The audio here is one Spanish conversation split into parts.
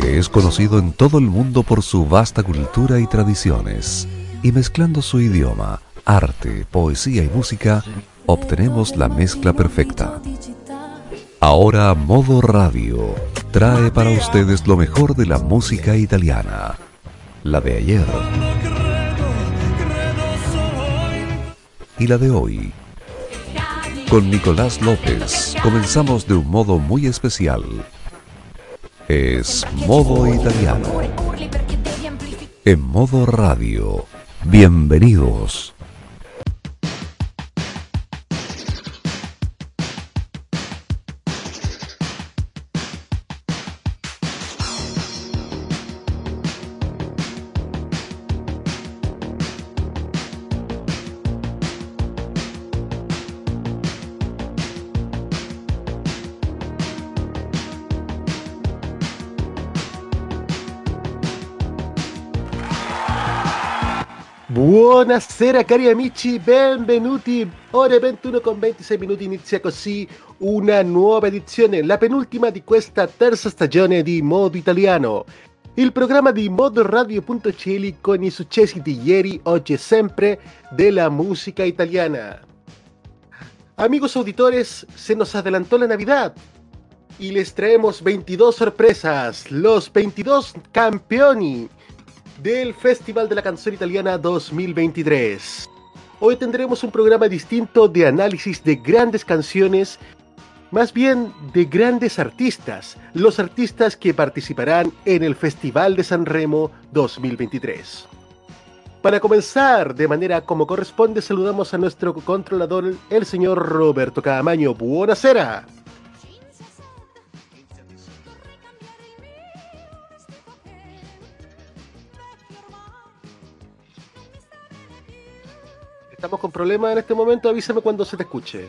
que es conocido en todo el mundo por su vasta cultura y tradiciones, y mezclando su idioma, arte, poesía y música, obtenemos la mezcla perfecta. Ahora Modo Radio trae para ustedes lo mejor de la música italiana, la de ayer y la de hoy. Con Nicolás López comenzamos de un modo muy especial. Es modo italiano. En modo radio. Bienvenidos. Buonasera cari amici, benvenuti. Ore 21 con 26 minuti inizia così una nuova edizione, la penultima di questa terza stagione di Modo Italiano. Il programma di modoradio.cl con i successi di ieri, oggi e sempre della música italiana. Amigos auditores, se nos adelantó la Navidad y les traemos 22 sorpresas, los 22 campeoni del Festival de la Canción Italiana 2023. Hoy tendremos un programa distinto de análisis de grandes canciones, más bien de grandes artistas, los artistas que participarán en el Festival de San Remo 2023. Para comenzar de manera como corresponde, saludamos a nuestro controlador, el señor Roberto Camaño. Buonasera. Estamos con problemas en este momento, avísame cuando se te escuche.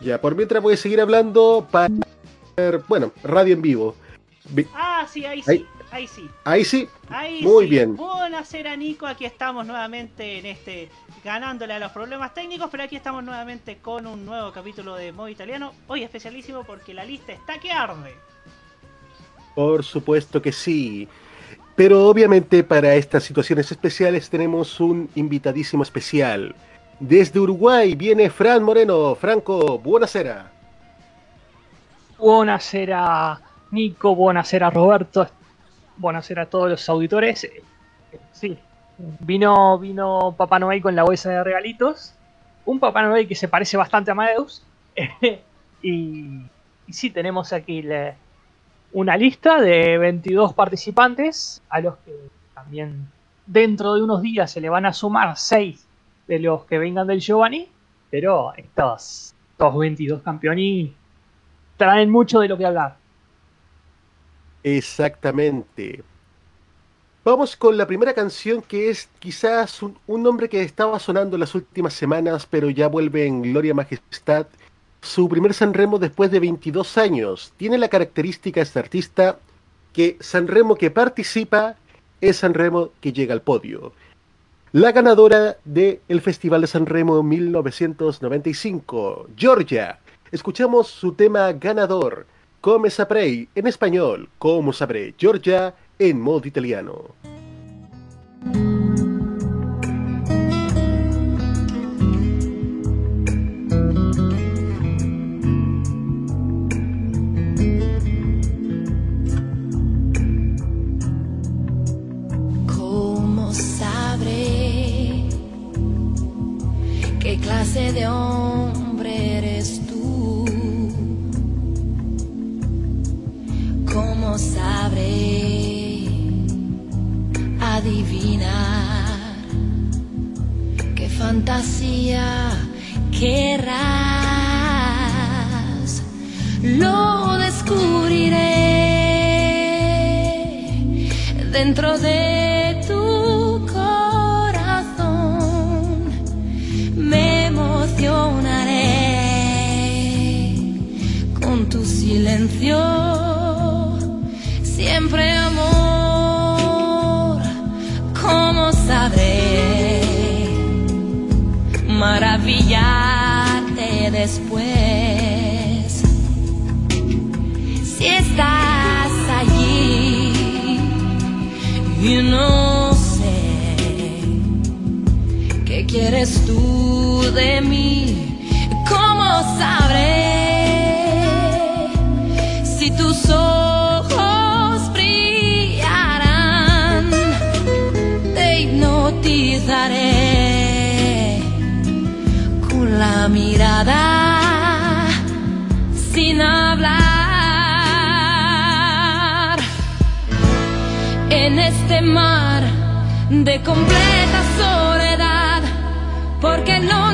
Ya, por mientras voy a seguir hablando para... Bueno, radio en vivo. Ah, sí, ahí sí. Ahí, sí. Ahí sí. Ahí Muy sí. bien. Buonasera, Nico. Aquí estamos nuevamente en este ganándole a los problemas técnicos, pero aquí estamos nuevamente con un nuevo capítulo de Modo Italiano. Hoy especialísimo porque la lista está que arde. Por supuesto que sí. Pero obviamente para estas situaciones especiales tenemos un invitadísimo especial. Desde Uruguay viene Fran Moreno. Franco, buonasera. Buonasera Nico, buonasera Roberto, buonasera a todos los auditores. Sí, vino, vino Papá Noel con la bolsa de regalitos. Un Papá Noel que se parece bastante a Amadeus. y, y sí, tenemos aquí la- una lista de 22 participantes a los que también dentro de unos días se le van a sumar 6 de los que vengan del Giovanni. Pero estos, estos 22 campeones traen mucho de lo que hablar. Exactamente. Vamos con la primera canción que es quizás un, nombre que estaba sonando las últimas semanas, pero ya vuelve en gloria majestad. Su primer Sanremo después de 22 años. Tiene la característica este artista que Sanremo que participa es Sanremo que llega al podio. La ganadora del Festival de Sanremo 1995, Georgia. Escuchamos su tema ganador, Come saprei, en español, Como sabré, Georgia, en modo italiano. Fantasía querrás? Lo descubriré dentro de quieres tú de mí. ¿Cómo sabré si tus ojos brillarán? Te hipnotizaré con la mirada sin hablar en este mar de completa soledad, porque no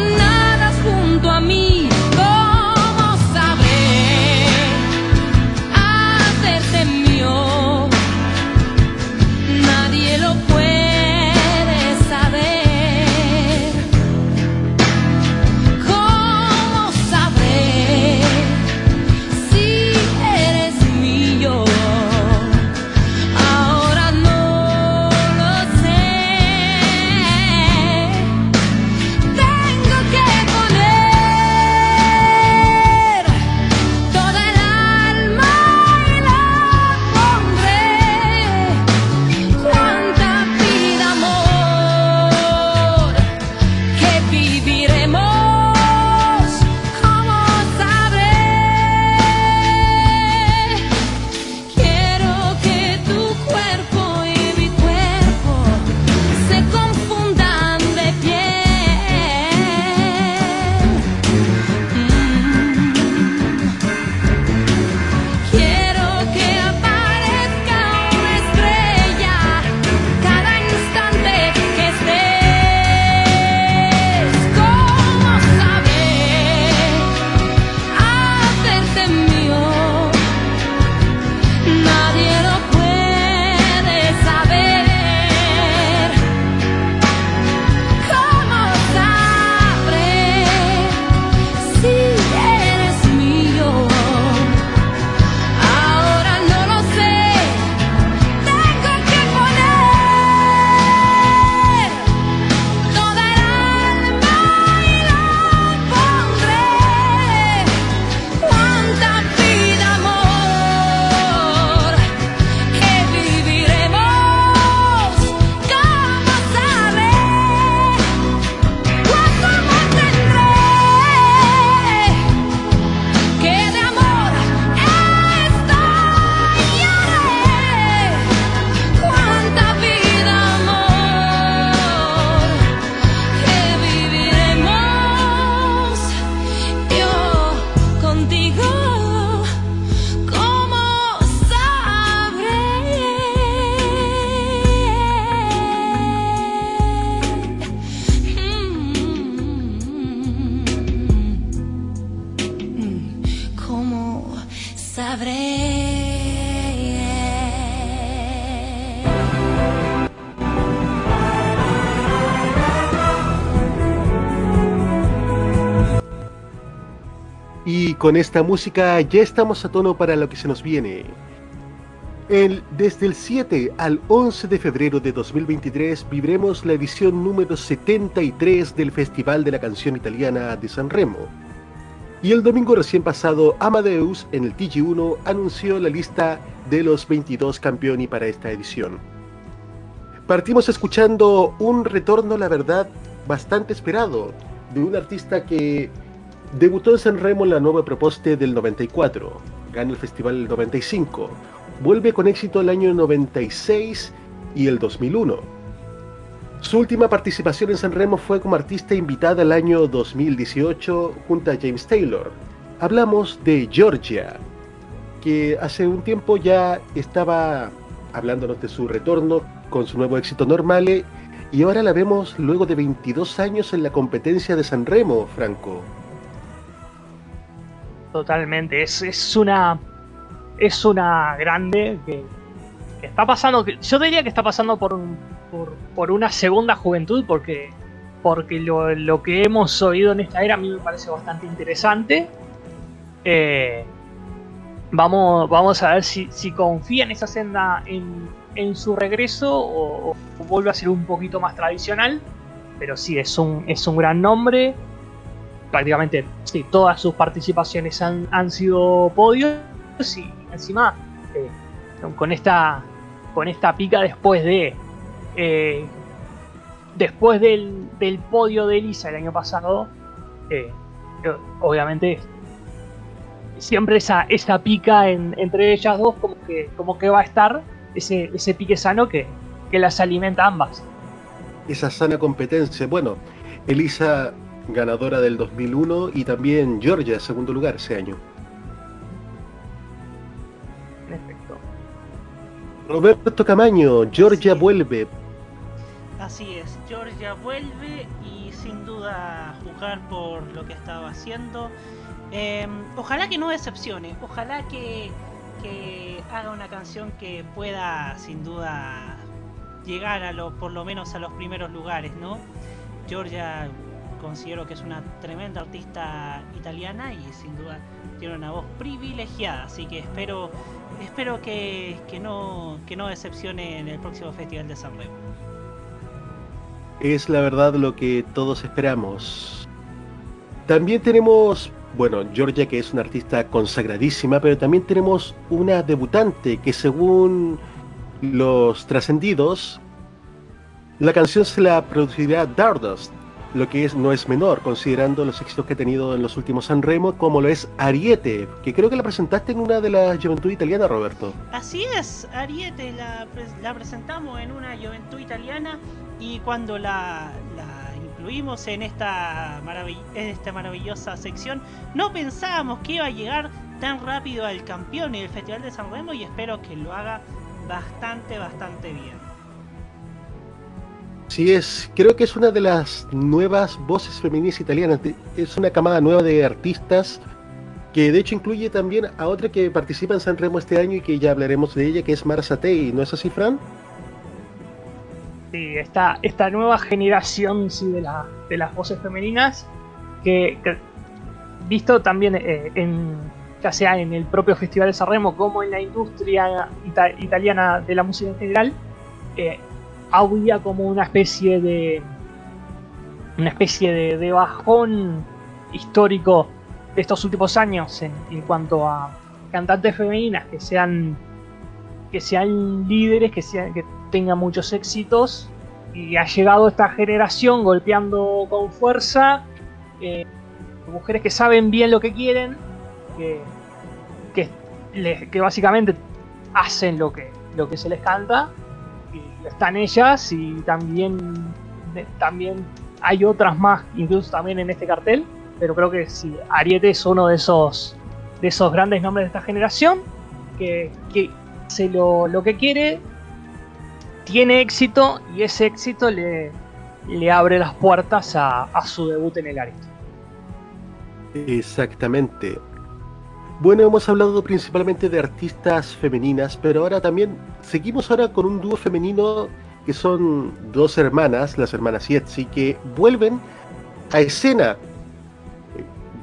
con esta música ya estamos a tono para lo que se nos viene. El- desde el 7 al 11 de febrero de 2023 viviremos la edición número 73 del Festival de la Canción Italiana de San Remo. Y el domingo recién pasado, Amadeus en el TG1 anunció la lista de los 22 campeoni para esta edición. Partimos escuchando un retorno, la verdad, bastante esperado, de un artista que debutó en San Remo en la nueva proposta del 94, gana el festival el 95, vuelve con éxito el año 96 y el 2001. Su última participación en San Remo fue como artista invitada el año 2018 junto a James Taylor. Hablamos de Georgia, que hace un tiempo ya estaba hablándonos de su retorno con su nuevo éxito Normale y ahora la vemos luego de 22 años en la competencia de San Remo, Franco. Totalmente, es, es una es una grande que, está pasando, yo diría que está pasando por, por una segunda juventud porque porque lo, lo que hemos oído en esta era a mí me parece bastante interesante. Eh, vamos, vamos a ver si, si confía en esa senda en, en su regreso o, o vuelve a ser un poquito más tradicional. Pero sí, es un, es un gran nombre prácticamente sí, todas sus participaciones han, han sido podios y encima eh, con esta con esta pica después de eh, después del, del, podio de Elisa el año pasado, eh, obviamente siempre esa, esa pica en, entre ellas dos como que, como que va a estar ese, ese pique sano que, que las alimenta ambas. Esa sana competencia. Bueno, Elisa ganadora del 2001 y también Georgia segundo lugar ese año. Perfecto. Roberto Camaño, Georgia vuelve. Así es, Georgia vuelve y sin duda jugar por lo que estaba haciendo. Eh, ojalá que no decepcione, ojalá que, que, haga una canción que pueda sin duda llegar a lo, por lo menos a los primeros lugares, ¿no? Georgia considero que es una tremenda artista italiana y sin duda tiene una voz privilegiada, así que espero espero que, que no que no decepcione en el próximo Festival de San Remo. Es la verdad lo que todos esperamos. También tenemos, bueno, Georgia que es una artista consagradísima, pero también tenemos una debutante que según los trascendidos, la canción se la producirá Dardust, lo que es no es menor, considerando los éxitos que ha tenido en los últimos San Remo, como lo es Ariete, que creo que la presentaste en una de las Juventud Italiana, Roberto. Así es, Ariete la, la presentamos en una Juventud Italiana y cuando la, incluimos en esta, en esta maravillosa sección, no pensábamos que iba a llegar tan rápido al campeón y el Festival de San Remo y espero que lo haga bastante, bastante bien. Sí, es, creo que es una de las nuevas voces femeninas italianas. Es una camada nueva de artistas que de hecho incluye también a otra que participa en San Remo este año y que ya hablaremos de ella, que es Mara Satei, ¿no es así, Fran? Sí, esta, esta nueva generación sí, de, la, de las voces femeninas, que, visto también eh, en, ya sea en el propio Festival de San Remo como en la industria ita italiana de la música en general, eh, había como una especie de una especie de, de, bajón histórico de estos últimos años en, cuanto a cantantes femeninas que sean que sean líderes, que sean que tengan muchos éxitos. Y ha llegado esta generación golpeando con fuerza eh, mujeres que saben bien lo que quieren que, que básicamente hacen lo que, lo que se les canta están ellas y también, también hay otras más, incluso también en este cartel, pero creo que sí, Ariete es uno de esos, de esos grandes nombres de esta generación, que, que lo, lo, que quiere, tiene éxito y ese éxito le, le abre las puertas a, a su debut en el Ariete. Exactamente. Bueno, hemos hablado principalmente de artistas femeninas, pero ahora también seguimos ahora con un dúo femenino que son dos hermanas, las hermanas Yetzi, que vuelven a escena.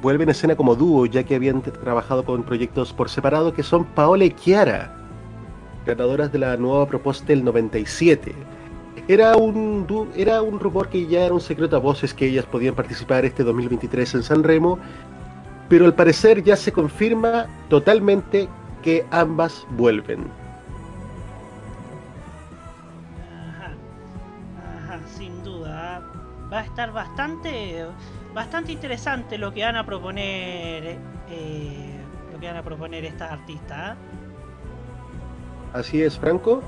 Vuelven a escena como dúo, ya que habían trabajado con proyectos por separado, que son Paola y Chiara, ganadoras de la nueva propuesta del 97. Era un, era un rumor que ya era un secreto a voces que ellas podían participar este 2023 en San Remo, pero al parecer ya se confirma totalmente que ambas vuelven. Ajá, ajá, sin duda. Va a estar bastante, bastante interesante lo que van a proponer, eh, lo que van a proponer estas artistas. ¿eh? Así es, Franco.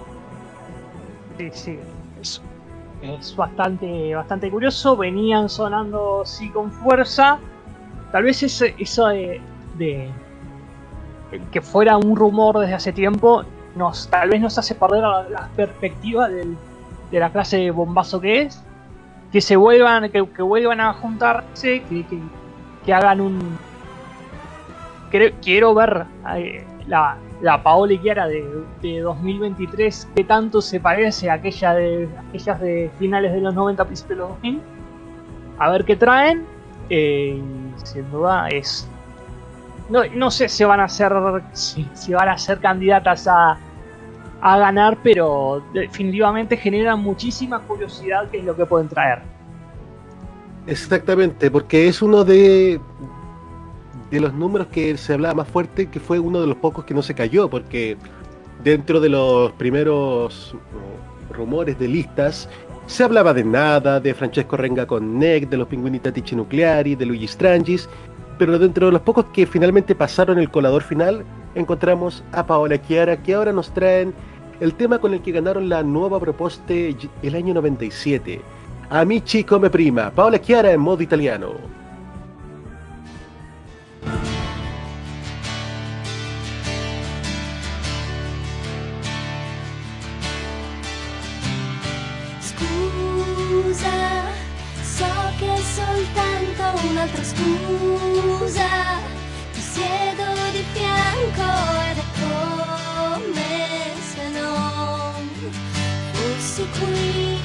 Sí, sí. Es, es bastante, bastante curioso. Venían sonando sí con fuerza tal vez eso, eso de, de, que fuera un rumor desde hace tiempo nos tal vez nos hace perder la, la perspectiva del, de la clase de bombazo que es. Que se vuelvan que, vuelvan a juntarse que, que, que hagan un quiero, quiero ver eh, la, la Paola y Chiara de, de, 2023 que tanto se parece a aquella de aquellas de finales de los 90 principios de los 2000 a ver qué traen eh, sin duda es no, no, sé si van a ser si, van a ser candidatas a, a, ganar pero definitivamente generan muchísima curiosidad qué es lo que pueden traer. Exactamente porque es uno de de los números que se hablaba más fuerte que fue uno de los pocos que no se cayó porque dentro de los primeros rumores de listas, se hablaba de nada, de Francesco Renga con Neck, de los Pinguini Tattici Nucleari, de Luigi Strangis, pero dentro de los pocos que finalmente pasaron el colador final, encontramos a Paola Chiara, que ahora nos traen el tema con el que ganaron la nueva propuesta el año 97. Amici come prima, Paola Chiara en modo italiano. Soltanto un'altra scusa. Ti siedo di fianco ed è come se non fossi qui.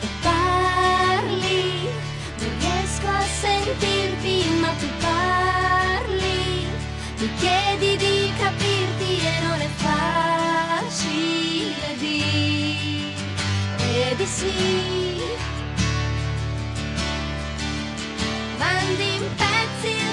E parli, non riesco a sentirti, ma tu parli. Mi chiedi di 寂しい Wann dem Platz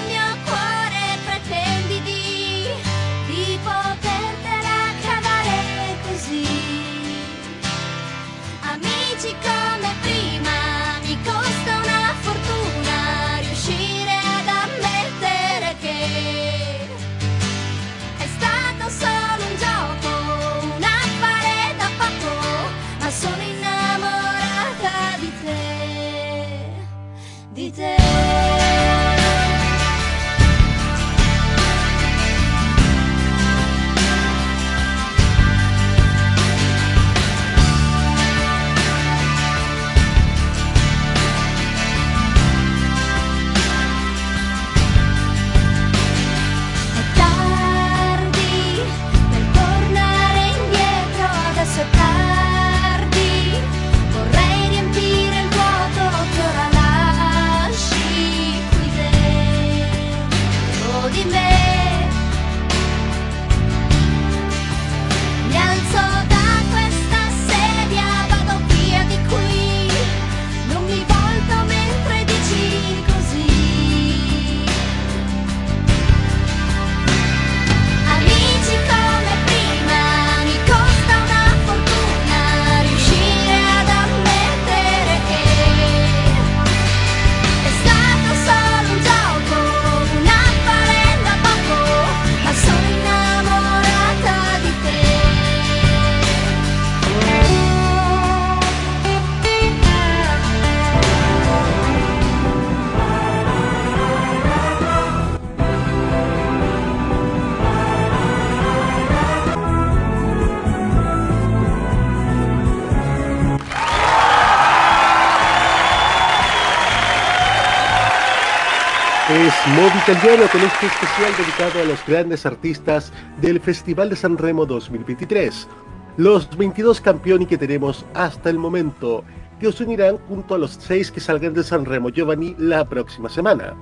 modo italiano con este especial dedicado a los grandes artistas del Festival de San Remo 2023. Los 22 campeones que tenemos hasta el momento, que os unirán junto a los 6 que salgan de San Remo Giovanni la próxima semana.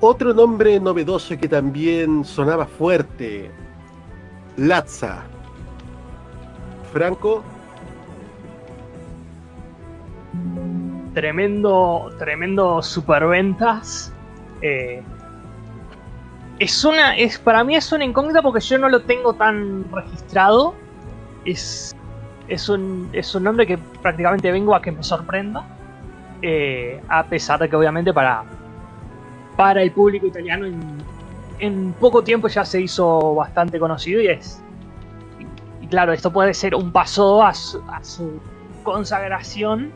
Otro nombre novedoso que también sonaba fuerte, Lazza. Franco, tremendo, tremendo superventas. Eh, es una, es para mí es una incógnita porque yo no lo tengo tan registrado. Es, es un, es un nombre que prácticamente vengo a que me sorprenda. Eh, a pesar de que obviamente para, para el público italiano en, en poco tiempo ya se hizo bastante conocido y es y, claro esto puede ser un paso a su consagración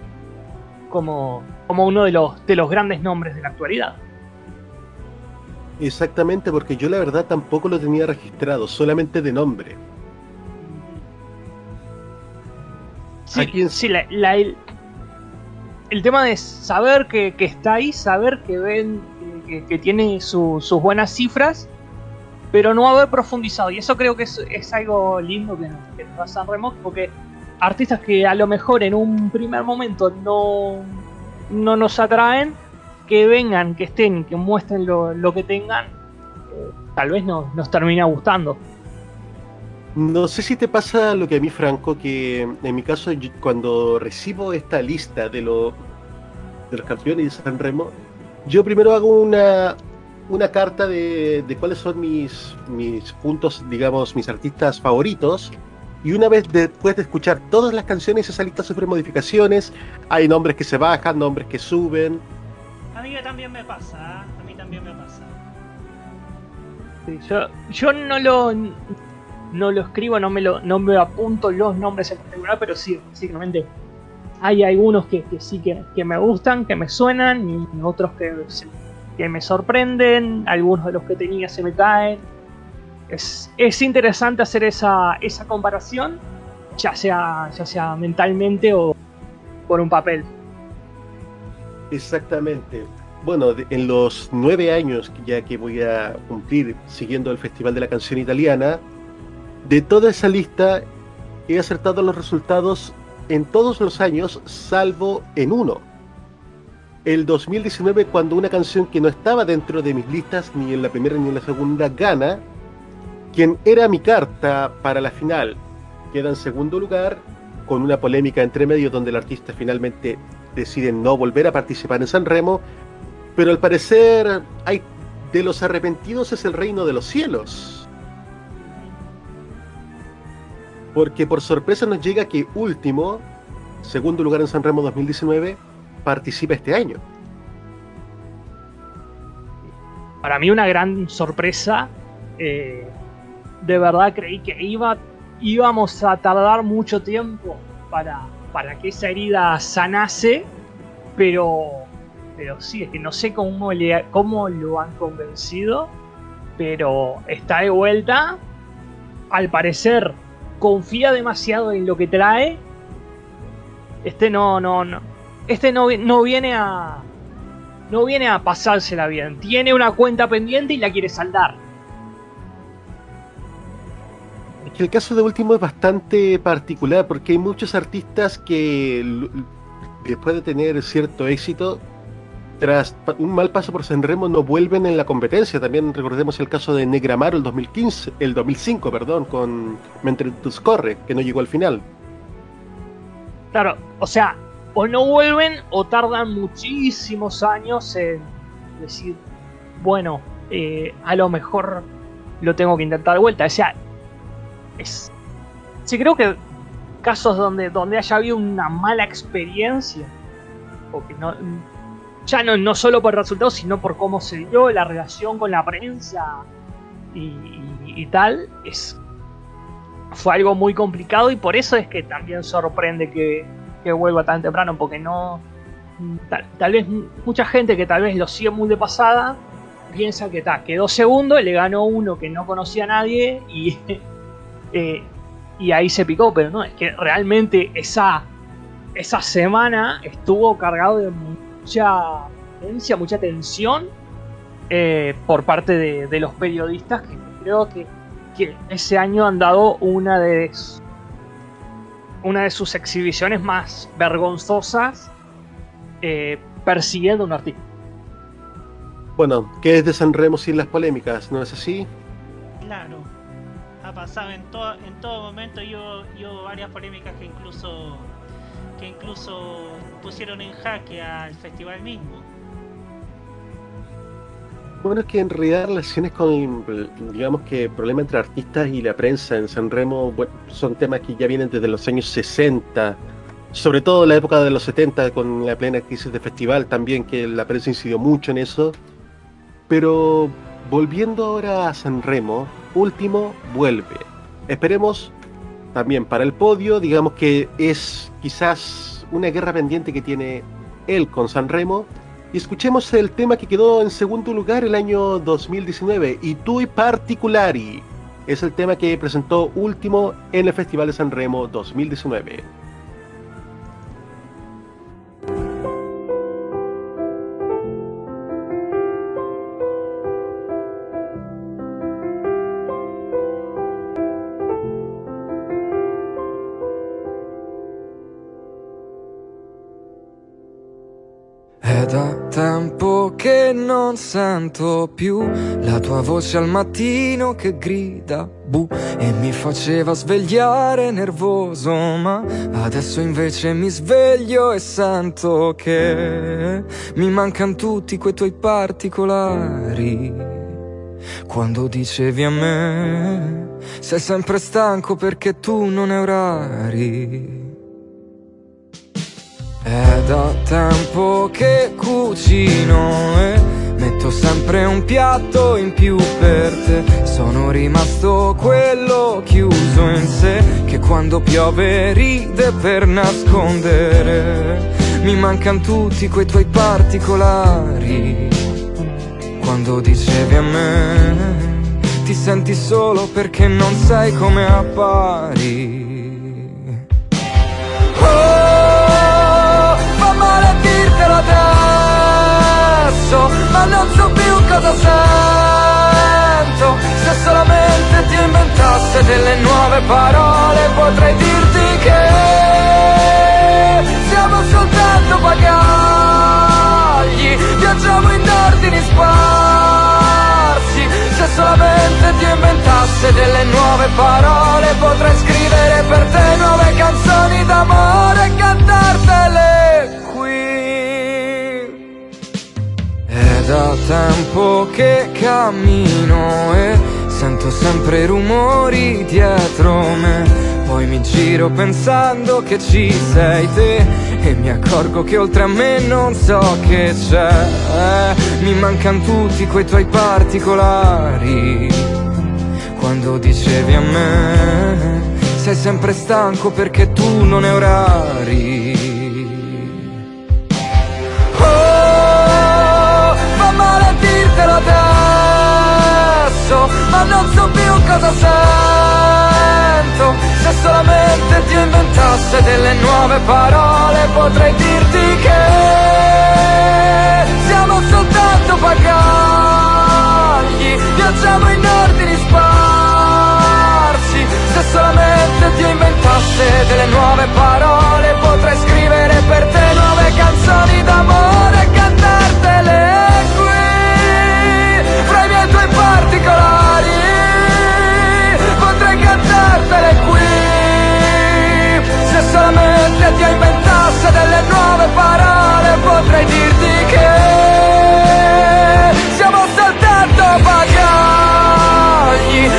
como, como uno de los, de los grandes nombres de la actualidad. exactamente porque yo la verdad tampoco lo tenía registrado, solamente de nombre. Sí, ¿A quién- sí, la- la- el, el tema de saber que, que está ahí, saber que ven que, que tiene su- sus buenas cifras, pero no haber profundizado. Y eso creo que es, es algo lindo que, nos- que nos da San Remo, porque artistas que a lo mejor en un primer momento no, no nos atraen, que vengan, que estén, que muestren lo, lo que tengan, eh, tal vez nos, nos termina gustando. No sé si te pasa lo que a mí, Franco, que en mi caso, cuando recibo esta lista de, lo- de los campeones de San Remo, yo primero hago una una carta de, de cuáles son mis, mis puntos, digamos, mis artistas favoritos. Y una vez después de escuchar todas las canciones, esa lista sufre modificaciones. Hay nombres que se bajan, nombres que suben. A mí también me pasa, ¿ah? a mí también me pasa. Sí, yo, yo no lo no lo escribo, no me lo, no me apunto los nombres en particular, pero sí, básicamente hay algunos que, que sí que, que, me gustan, que me suenan, y otros que, que me sorprenden, algunos de los que tenía se me caen. Es, es interesante hacer esa, esa comparación, ya sea, ya sea mentalmente o por un papel. Exactamente. Bueno, en los nueve años ya que voy a cumplir siguiendo el Festival de la Canción Italiana, de toda esa lista he acertado los resultados en todos los años, salvo en uno. El 2019, cuando una canción que no estaba dentro de mis listas, ni en la primera ni en la segunda, gana, quien era mi carta para la final, queda en segundo lugar, con una polémica entre medio donde el artista finalmente decide no volver a participar en San Remo, pero al parecer hay de los arrepentidos es el reino de los cielos. Porque por sorpresa nos llega que Último, segundo lugar en San Remo 2019, participa este año. Para mí una gran sorpresa. Eh, de verdad creí que iba, íbamos a tardar mucho tiempo para, para que esa herida sanase, pero, pero sí, es que no sé cómo, le, cómo lo han convencido, pero está de vuelta. Al parecer confía demasiado en lo que trae. Este no, no, no. Este no, no viene a. No viene a pasársela bien. Tiene una cuenta pendiente y la quiere saldar. El caso de último es bastante particular porque hay muchos artistas que después de tener cierto éxito tras un mal paso por Sanremo no vuelven en la competencia. También recordemos el caso de Negramaro el 2015, el 2005, perdón, con Mentrentus Corre, que no llegó al final. Claro, o sea, o no vuelven o tardan muchísimos años en decir, bueno, eh, a lo mejor lo tengo que intentar de vuelta. O sea, es. Sí, creo que casos donde, donde haya habido una mala experiencia, o que no, ya no, no solo por resultados, sino por cómo se dio la relación con la prensa y, y, y, tal, es, fue algo muy complicado y por eso es que también sorprende que, que vuelva tan temprano, porque no... Tal, tal, vez mucha gente que tal vez lo sigue muy de pasada piensa que ta, quedó segundo, le ganó uno que no conocía a nadie y, eh, y ahí se picó, pero no, es que realmente esa, esa semana estuvo cargado de mucha tensión, mucha tensión eh, por parte de, de, los periodistas que creo que, que, ese año han dado una de una de sus exhibiciones más vergonzosas eh, persiguiendo a un artista. Bueno, ¿qué es de San Remo sin las polémicas? ¿No es así? Claro, ha pasado en, to en todo momento. Yo, yo varias polémicas que incluso que incluso pusieron en jaque al festival mismo. Bueno, es que en realidad relaciones con, digamos que problemas entre artistas y la prensa en San Remo son temas que ya vienen desde los años 60, sobre todo en la época de los 70 con la plena crisis de festival también, que la prensa incidió mucho en eso. Pero volviendo ahora a San Remo, último vuelve. Esperemos también para el podio, digamos que es quizás una guerra pendiente que tiene él con San Remo. Y escuchemos el tema que quedó en segundo lugar el año 2019, y Tui Particulari. Es el tema que presentó último en el Festival de San Remo 2019. Non sento più la tua voce al mattino che grida bu e mi faceva svegliare nervoso, ma adesso invece mi sveglio e sento che mi mancano tutti quei tuoi particolari. Quando dicevi a me, sei sempre stanco perché tu non hai orari. È da tempo che cucino e metto sempre un piatto in più per te. Sono rimasto quello chiuso in sé che quando piove ride per nascondere. Mi mancano tutti quei tuoi particolari. Quando dicevi a me, ti senti solo perché non sai come appari. Oh, adesso, ma non so più cosa sento. Se solamente ti inventasse delle nuove parole, potrei dirti che siamo soltanto bagagli, viaggiamo in ordini sparsi. Se solamente ti inventasse delle nuove parole, potrei scrivere per te nuove canzoni d'amore e cantartele da tempo che cammino e sento sempre rumori dietro me. Poi mi giro pensando che ci sei te e mi accorgo che oltre a me non so che c'è. Mi mancano tutti quei tuoi particolari. Quando dicevi a me, sei sempre stanco perché tu non hai orari. Non so più cosa sento. Se solamente ti inventasse delle nuove parole, potrei dirti che siamo soltanto bagagli, viaggiamo in ordini sparsi. Se solamente ti inventasse delle nuove parole, potrei scrivere per te potrei dirti che siamo soltanto bagagli,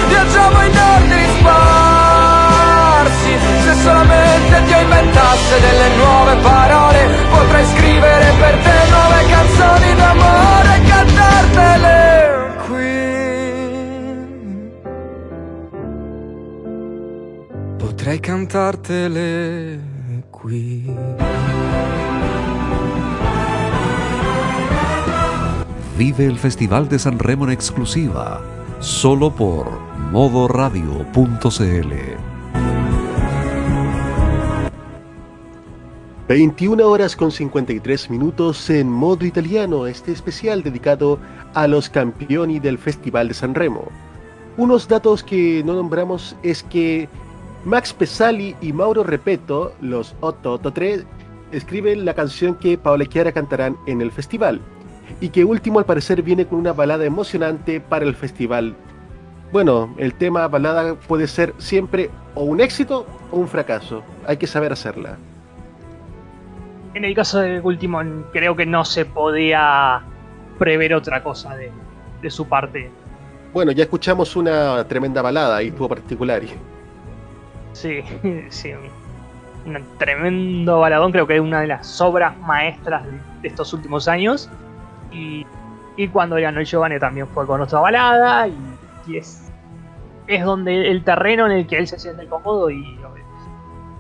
viaggiamo in ordini sparsi. Se solamente ti inventasse delle nuove parole, potrei scrivere per te nuove canzoni d'amore e cantartele qui. Potrei cantartele qui. Vive el Festival de San Remo en exclusiva, solo por modoradio.cl. 21 horas con 53 minutos en modo italiano, este especial dedicado a los campioni del Festival de San Remo. Unos datos que no nombramos es que Max Pesali y Mauro Repeto, los 883, escriben la canción que Paola Chiara cantarán en el festival, y que último al parecer viene con una balada emocionante para el festival. Bueno, el tema balada puede ser siempre o un éxito o un fracaso, hay que saber hacerla. En el caso de último, creo que no se podía prever otra cosa de, de su parte. Bueno, ya escuchamos una tremenda balada y estuvo particular. Sí, sí. Un tremendo baladón, creo que es una de las obras maestras de estos últimos años. Y, y cuando ganó Giovanni también fue con otra balada. Y, y es, es donde el terreno en el que él se siente cómodo. Y,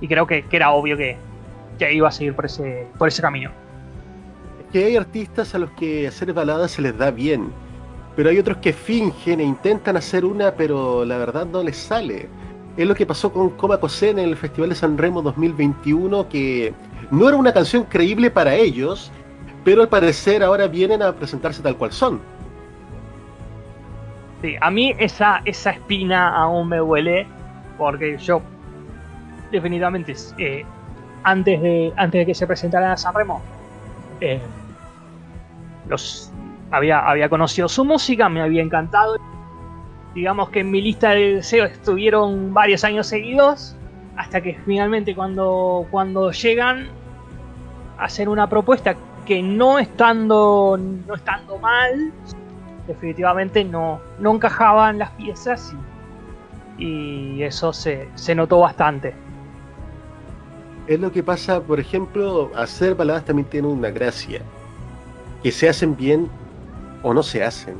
creo que, era obvio que, que iba a seguir por ese, por ese camino. que hay artistas a los que hacer baladas se les da bien, pero hay otros que fingen e intentan hacer una, pero la verdad no les sale. Es lo que pasó con Coma Cosén en el Festival de San Remo 2021, que no era una canción creíble para ellos, pero al parecer ahora vienen a presentarse tal cual son. Sí, a mí esa, esa espina aún me huele, porque yo definitivamente eh, antes de antes de que se presentara San Remo eh, los había, había conocido su música, me había encantado. Digamos que en mi lista de deseos estuvieron varios años seguidos, hasta que finalmente cuando, cuando llegan a hacer una propuesta que no estando, no estando mal, definitivamente no, no encajaban las piezas y, eso se, se notó bastante. Es lo que pasa, por ejemplo, hacer baladas también tiene una gracia. Que se hacen bien o no se hacen.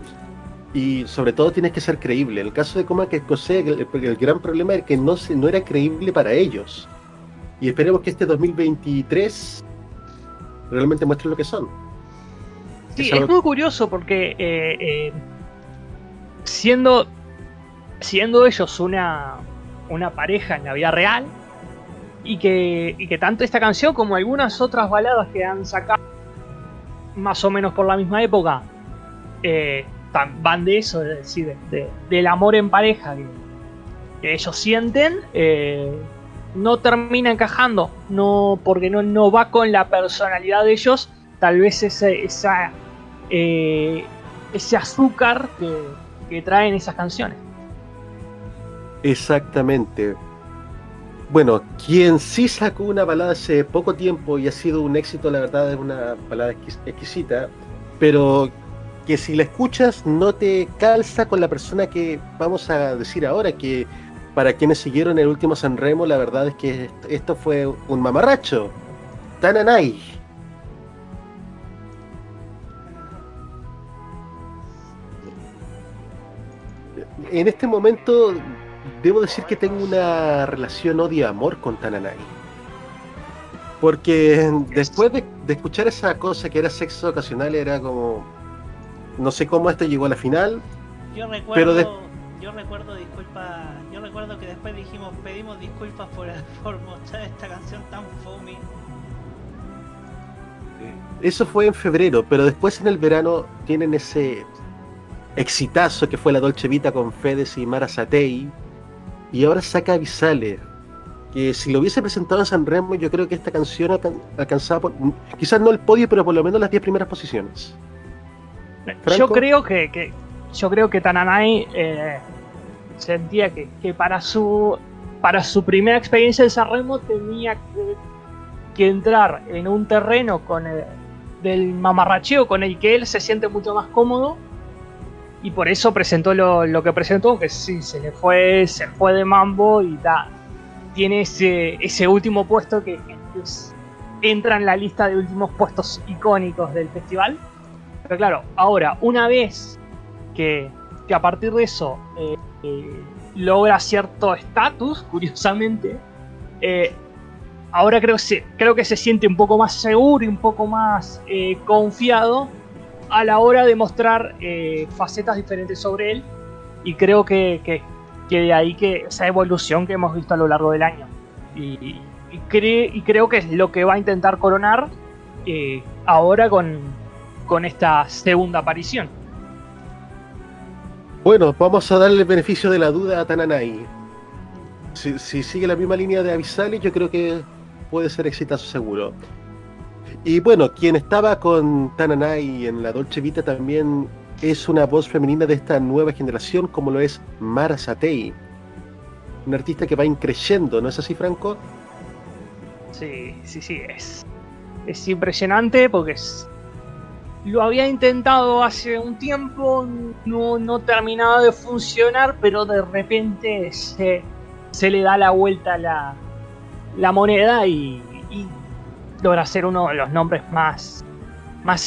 Y sobre todo tienes que ser creíble. En el caso de Coma que Escocé, el, el gran problema es que no, se, no era creíble para ellos. Y esperemos que este 2023 realmente muestre lo que son. Sí, Es muy curioso porque eh, eh, siendo, siendo ellos una, una pareja en la vida real y que, y que tanto esta canción como algunas otras baladas que han sacado más o menos por la misma época eh, van de eso, es decir, de- de- del amor en pareja que, que ellos sienten, eh, no termina encajando, no, porque no, no va con la personalidad de ellos, tal vez ese, eh, ese azúcar que, que traen esas canciones. Exactamente. Bueno, quien sí sacó una balada hace poco tiempo y ha sido un éxito, la verdad es una balada exquis- exquisita, pero que si la escuchas no te calza con la persona que vamos a decir ahora, que para quienes siguieron el último San Remo, la verdad es que est- esto fue un mamarracho. Tananay. En este momento debo decir que tengo una relación odio-amor con Tananay. Porque después de, de escuchar esa cosa que era sexo ocasional, era como. No sé cómo esto llegó a la final. Yo recuerdo, Pero de- yo recuerdo disculpa, yo recuerdo que después dijimos pedimos disculpas por, por mostrar esta canción tan fome. Eso fue en febrero, pero después en el verano tienen ese exitazo que fue la Dolce Vita con Fedes y Mara Satei. Y ahora saca Visale. Que si lo hubiese presentado en San Remo, yo creo que esta canción alcan- alcanzaba, por- quizás no el podio, pero por lo menos las 10 primeras posiciones. Yo creo que, que- yo creo que Tananay eh, sentía que, que para su para su primera experiencia en Sanremo tenía que, que entrar en un terreno con el, del mamarracheo con el que él se siente mucho más cómodo y por eso presentó lo, lo que presentó que sí se le fue se fue de mambo y da tiene ese ese último puesto que, entra en la lista de últimos puestos icónicos del festival. Pero claro, ahora, una vez que, que a partir de eso eh, eh, logra cierto estatus, curiosamente, eh, ahora creo, se, creo que se siente un poco más seguro y un poco más confiado a la hora de mostrar facetas diferentes sobre él. Y creo que, que, que de ahí que esa evolución que hemos visto a lo largo del año. Y, y, y creo que es lo que va a intentar coronar ahora con, con esta segunda aparición. Bueno, vamos a darle el beneficio de la duda a Tananay. Si, si sigue la misma línea de Avisale, yo creo que puede ser exitazo seguro. Y bueno, quien estaba con Tananay en la Dolce Vita también es una voz femenina de esta nueva generación, como lo es Mara Satei. Una artista que va increyendo, ¿no es así, Franco? Sí, sí, sí, es, es impresionante porque es- lo había intentado hace un tiempo, no, no terminaba de funcionar, pero de repente se, se le da la vuelta la, moneda y, y logra ser uno de los nombres más,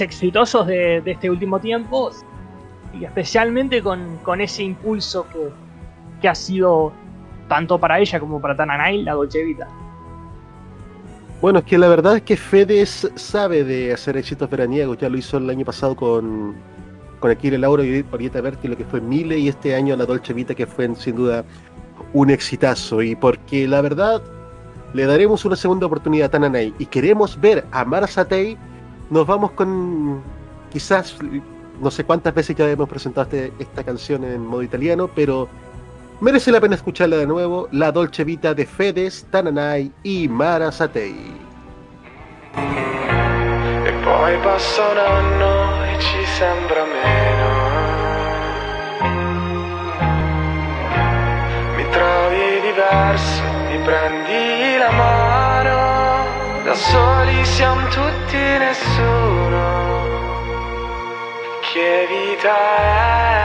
exitosos de, este último tiempo y especialmente con, ese impulso que, ha sido tanto para ella como para Tananay la Dolce. Bueno, es que la verdad es que Fedes sabe de hacer éxitos veraniegos, ya lo hizo el año pasado con, con Aquile Lauro y Orieta Berti, lo que fue Mile, y este año la Dolce Vita, que fue sin duda un exitazo. Y porque la verdad, le daremos una segunda oportunidad a Tananay y queremos ver a Mara Satei, nos vamos con quizás, no sé cuántas veces ya hemos presentado este- esta canción en modo italiano, pero merece la pena escucharla de nuevo, la Dolce Vita de Fedes, Tananay y Mara Satei. E poi passa un anno e ci sembra meno. Mi trovi diverso, mi prendi la mano, da soli siamo tutti nessuno. Che vita è?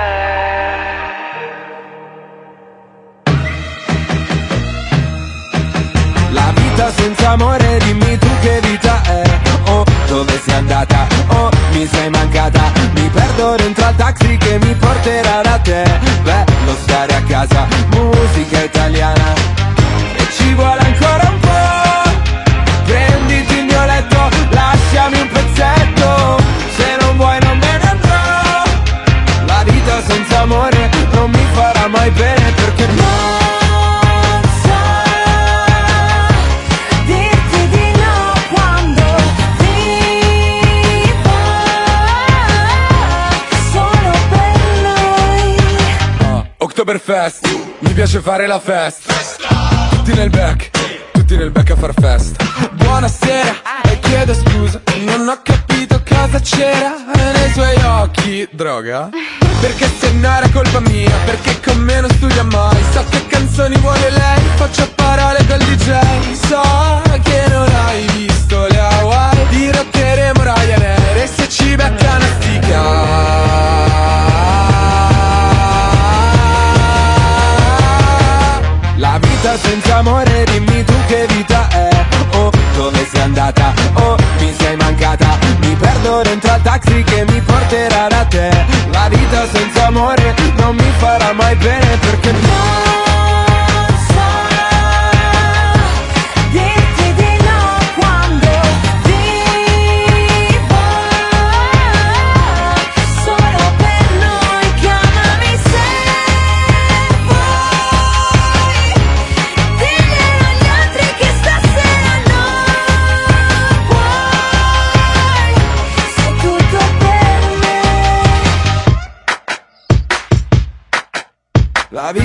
Vita senza amore, dimmi tu che vita è. Oh, dove sei andata? Oh, mi sei mancata. Mi perdo dentro al taxi che mi porterà da te. Bello stare a casa, musica italiana. E ci vuole ancora un po' Prenditi il mio letto, lasciami un pezzetto. Se non vuoi non me ne andrò. La vita senza amore Oktoberfest, mi piace fare la festa Tutti nel back, tutti nel back a far festa Buonasera, e chiedo scusa Non ho capito cosa c'era nei suoi occhi. Droga? Perché se no era colpa mia Perché con me non studia mai. So che canzoni vuole lei Faccio parole col DJ So amore dimmi tu che vita è. Oh, dove sei andata? Oh, mi sei mancata. Mi perdo dentro al taxi che mi porterà da te. La vita senza amore non mi farà mai bene perché Non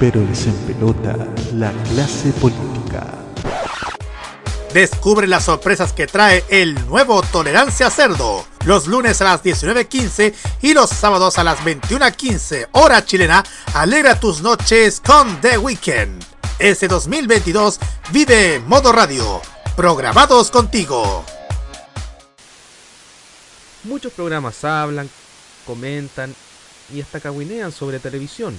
pero les empelota la clase política. Descubre las sorpresas que trae el nuevo Tolerancia Cerdo. Los lunes a las 19.15 y los sábados a las 21.15 hora chilena. Alegra tus noches con The Weekend. Este 2022 vive Modo Radio. Programados contigo. Muchos programas hablan, comentan y hasta caguinean sobre televisión,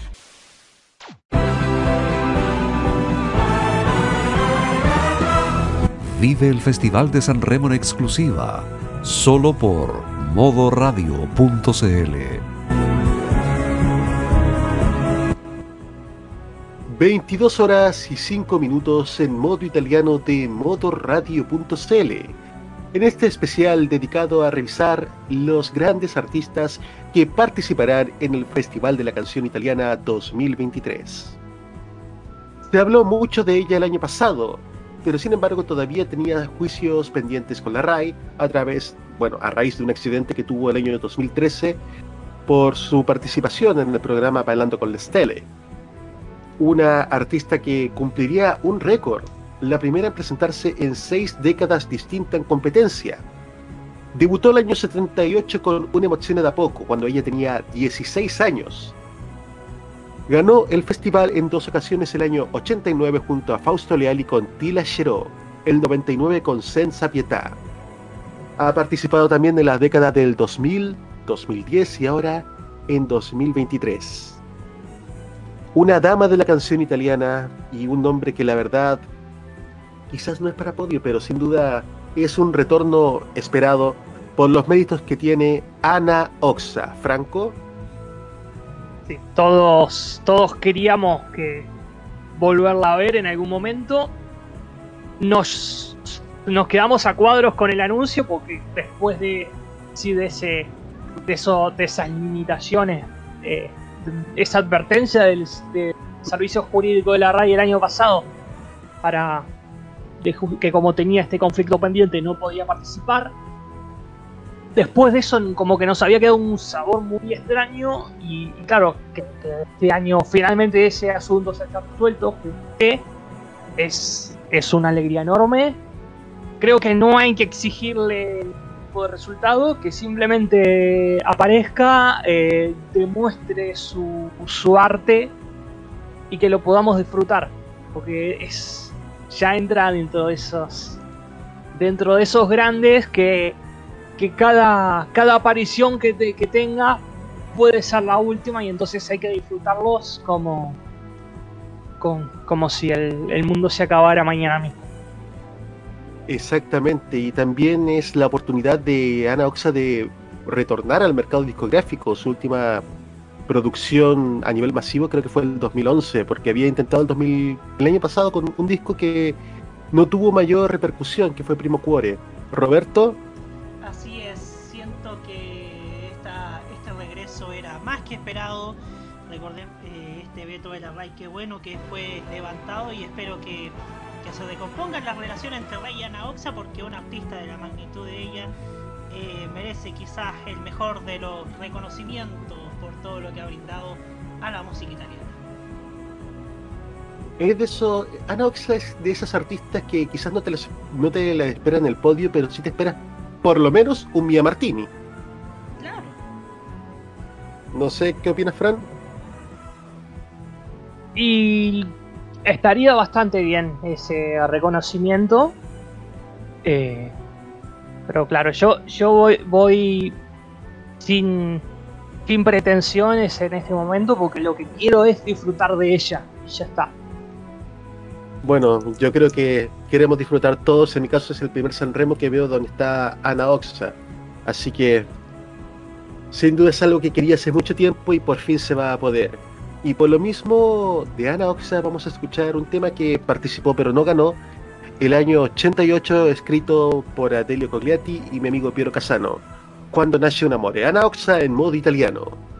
Vive el Festival de San Remo en exclusiva, solo por modoradio.cl 22 horas y 5 minutos en modo italiano de modoradio.cl. En este especial dedicado a revisar los grandes artistas que participarán en el Festival de la Canción Italiana 2023. Se habló mucho de ella el año pasado, pero sin embargo todavía tenía juicios pendientes con la RAI a través, bueno, a raíz de un accidente que tuvo el año 2013 por su participación en el programa Bailando con la Stelle una artista que cumpliría un récord, la primera en presentarse en seis décadas distintas en competencia. Debutó el año 78 con Una emoción da poco, cuando ella tenía 16 años. Ganó el festival en dos ocasiones el año 89 junto a Fausto Leali con Tila Cheró, el 99 con Senza Pietà. Ha participado también en las décadas del 2000, 2010 y ahora en 2023 una dama de la canción italiana y un nombre que la verdad quizás no es para podio, pero sin duda es un retorno esperado por los méritos que tiene Ana Oxa. Franco. Sí, todos, todos queríamos que volverla a ver en algún momento. Nos, nos quedamos a cuadros con el anuncio porque después de, sí, de, ese, de, eso, de esas limitaciones eh, esa advertencia del, Servicio Jurídico de la RAI el año pasado para que como tenía este conflicto pendiente no podía participar. Después de eso como que nos había quedado un sabor muy extraño y, claro, que, este año finalmente ese asunto se está resuelto, que es, es una alegría enorme. Creo que no hay que exigirle de resultado, que simplemente aparezca, eh, demuestre su, su, arte y que lo podamos disfrutar, porque es ya entra dentro de esos dentro de esos grandes que, que cada, cada aparición que, que tenga puede ser la última y entonces hay que disfrutarlos como, como, como si el, el mundo se acabara mañana mismo. Exactamente, y también es la oportunidad de Ana Oxa de retornar al mercado discográfico. Su última producción a nivel masivo creo que fue el 2011, porque había intentado el, 2000, el año pasado con un disco que no tuvo mayor repercusión, que fue Primo Cuore. Roberto. Que esperado. Recordé eh, este veto de la RAI, qué bueno que fue levantado y espero que que se decompongan las relaciones entre Rey y Ana Oxa porque una artista de la magnitud de ella eh, merece quizás el mejor de los reconocimientos por todo lo que ha brindado a la música italiana. Es de eso, Ana Oxa es de esas artistas que quizás no te, las, no te la esperan en el podio, pero sí te esperas por lo menos un Mia Martini. No sé, ¿qué opinas, Fran? Y estaría bastante bien ese reconocimiento. Eh, pero claro, yo, yo voy, voy sin, sin pretensiones en este momento porque lo que quiero es disfrutar de ella y ya está. Bueno, yo creo que queremos disfrutar todos. En mi caso es el primer Sanremo que veo donde está Ana Oxa. Así que sin duda es algo que quería hace mucho tiempo y por fin se va a poder. Y por lo mismo de Ana Oxa vamos a escuchar un tema que participó pero no ganó el año 88 escrito por Adelio Cogliati y mi amigo Piero Casano. Cuando nace un amor. Ana Oxa en modo italiano.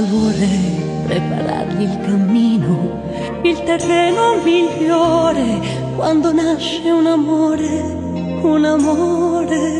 Calore, preparargli il cammino, il terreno migliore, quando nasce un amore, un amore,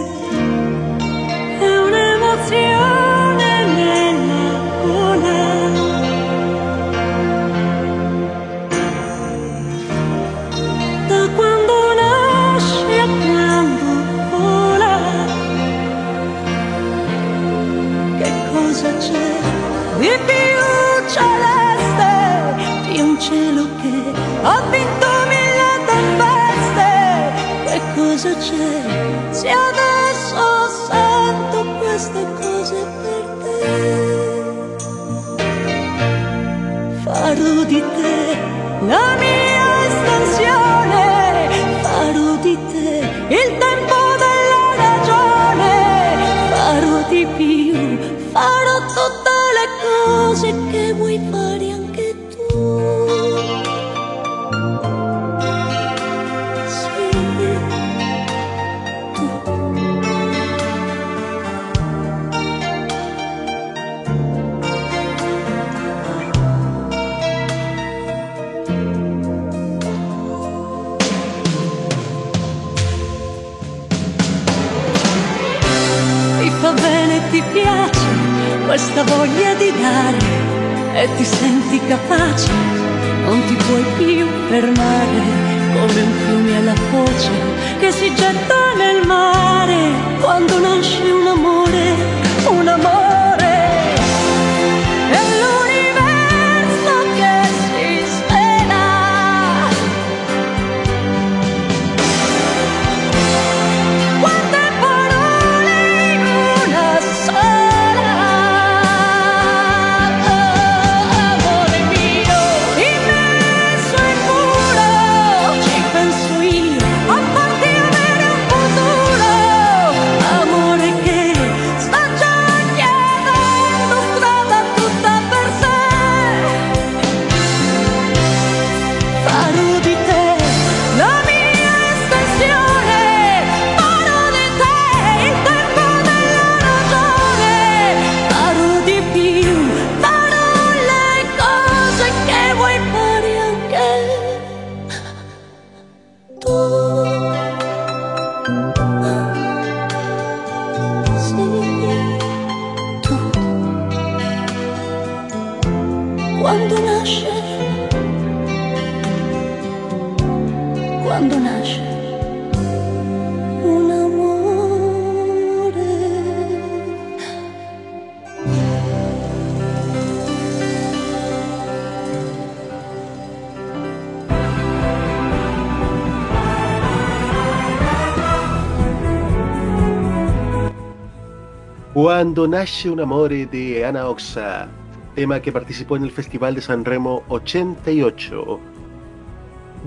Cuando nace un amore de Ana Oxa, tema que participó en el Festival de San Remo 88.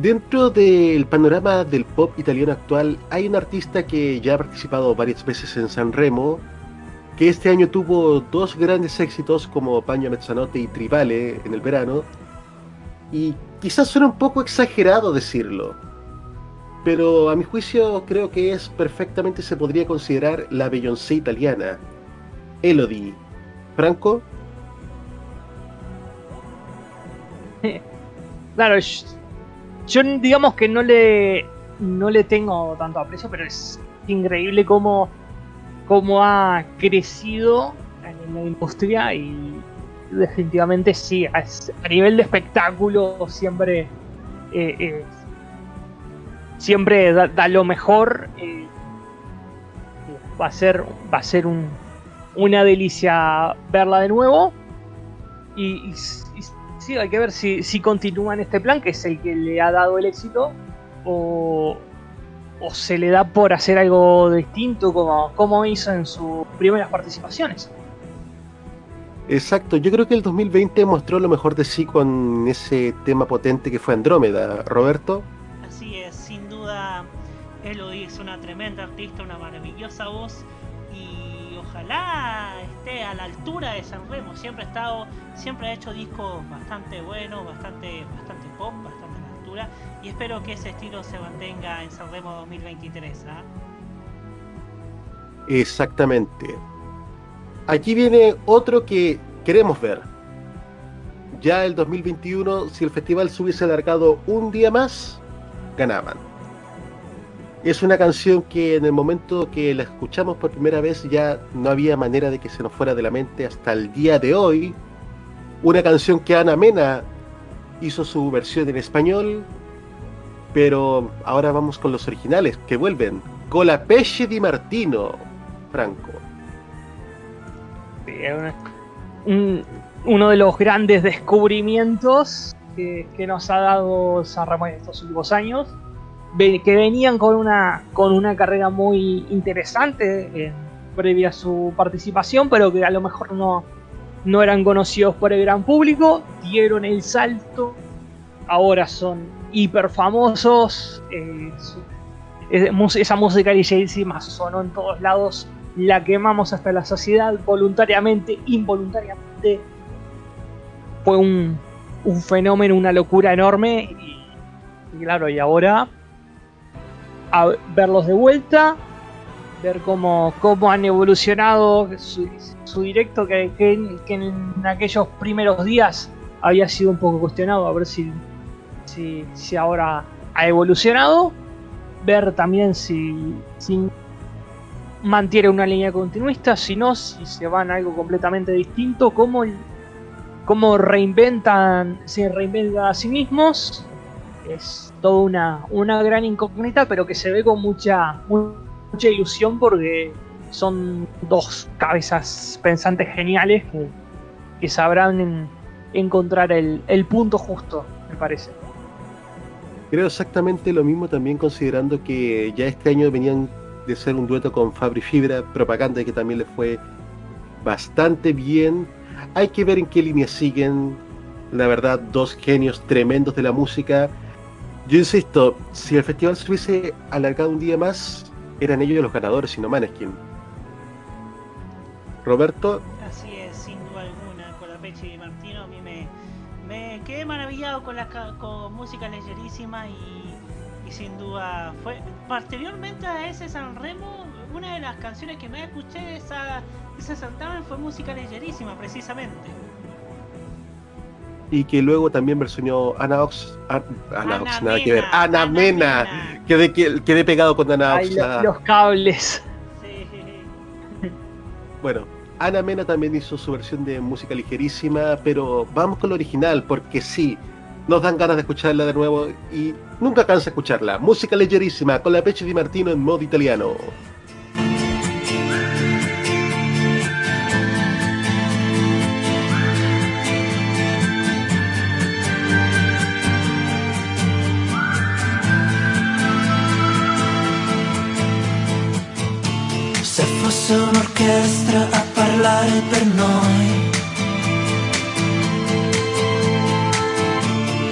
Dentro del panorama del pop italiano actual hay un artista que ya ha participado varias veces en San Remo, que este año tuvo dos grandes éxitos como Paño Mezzanotte y Tribale en el verano, y quizás suena un poco exagerado decirlo, pero a mi juicio creo que es perfectamente se podría considerar la Beyoncé italiana, Elodie. Franco, Claro, yo, digamos que no le no le tengo tanto aprecio, pero es increíble cómo, cómo ha crecido en la industria y definitivamente sí, a, nivel de espectáculo siempre eh, eh, siempre da, da lo mejor. eh, va a ser va a ser un, una delicia verla de nuevo y, y- y sí, hay que ver si, si continúa en este plan, que es el que le ha dado el éxito, o, o se le da por hacer algo distinto como, como hizo en sus primeras participaciones. exacto, yo creo que el 2020 mostró lo mejor de sí con ese tema potente que fue Andrómeda. Roberto, Así es, sin duda Elodie es una tremenda artista, una maravillosa voz ojalá esté a la altura de San Remo. Siempre ha estado, siempre ha hecho discos bastante buenos, bastante, bastante pop, bastante a la altura y espero que ese estilo se mantenga en San Remo 2023. ¿ah? exactamente. Aquí viene otro que queremos ver. Ya el 2021, si el festival se hubiese alargado un día más, ganaban. Es una canción que en el momento que la escuchamos por primera vez ya no había manera de que se nos fuera de la mente hasta el día de hoy. Una canción que Ana Mena hizo su versión en español, pero ahora vamos con los originales que vuelven. Colapesce di Martino, Franco. Un- uno de los grandes descubrimientos que, que nos ha dado San Ramón en estos últimos años, que venían con una, con una carrera muy interesante eh, previa a su participación, pero que a lo mejor no, no eran conocidos por el gran público, dieron el salto, ahora son hiper famosos, eh, esa música ligerísima sonó en todos lados, la quemamos hasta la saciedad, voluntariamente, involuntariamente. Fue un, un fenómeno, una locura enorme. Y, y claro, y ahora a verlos de vuelta, ver cómo, cómo han evolucionado su, directo, que en aquellos primeros días había sido un poco cuestionado, a ver si, si, si ahora ha evolucionado. Ver también si, si mantiene una línea continuista, si no, si se van a algo completamente distinto, cómo, cómo reinventan, se reinventan a sí mismos. Es toda una, una gran incógnita, pero que se ve con mucha, mu- mucha ilusión porque son dos cabezas pensantes geniales que, sabrán en- encontrar el, el punto justo, me parece. Creo exactamente lo mismo también considerando que ya este año venían de ser un dueto con Fabri Fibra, propaganda que también le fue bastante bien. Hay que ver en qué línea siguen. La verdad, dos genios tremendos de la música. Yo insisto, si el festival se hubiese alargado un día más, eran ellos los ganadores y no Maneskin. Roberto, Así es, sin duda alguna, con la Peche y Martino a mí me, quedé maravillado con la con música leyerísima y, sin duda fue posteriormente a ese San Remo una de las canciones que me escuché de esa de ese certamen fue música leyerísima precisamente. Y que luego también versionó Ana Ox, An- Ana Ox, nada que ver, Mena, Ana, Ana Mena. Mena. Quedé, que- quedé pegado con Ana Ay, Ox. lo- los cables. Sí. Bueno, Ana Mena también hizo su versión de música ligerísima, pero vamos con la original, porque sí, nos dan ganas de escucharla de nuevo y nunca cansa escucharla. Música ligerísima con la Peche Di Martino en modo italiano. Fosse un'orchestra a parlare per noi,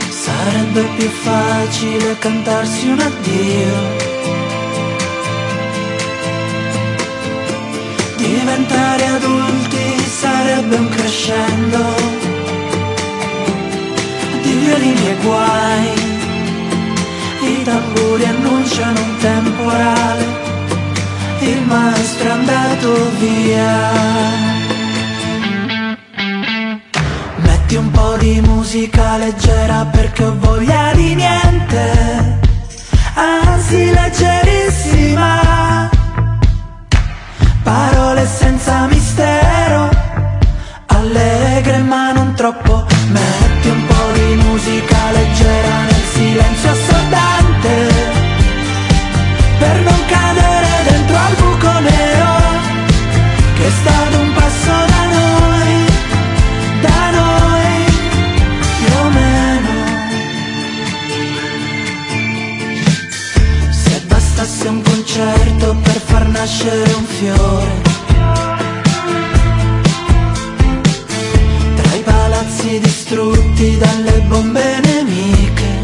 sarebbe più facile cantarsi un addio. Diventare adulti sarebbe un crescendo di violini e guai. I tamburi annunciano un temporale il maestro è andato via. Metti un po' di musica leggera perché ho voglia di niente, anzi leggerissima. Parole senza mistero, allegre ma non troppo. Metti un po' di musica leggera nel silenzio bastasse un concerto per far nascere un fiore. Tra i palazzi distrutti dalle bombe nemiche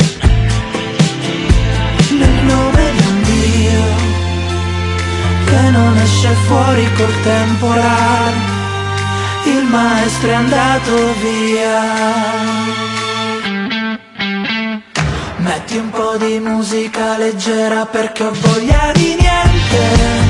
nel nome di un Dio che non esce fuori col temporale, il maestro è andato via. Metti un po' di musica leggera perché ho voglia di niente,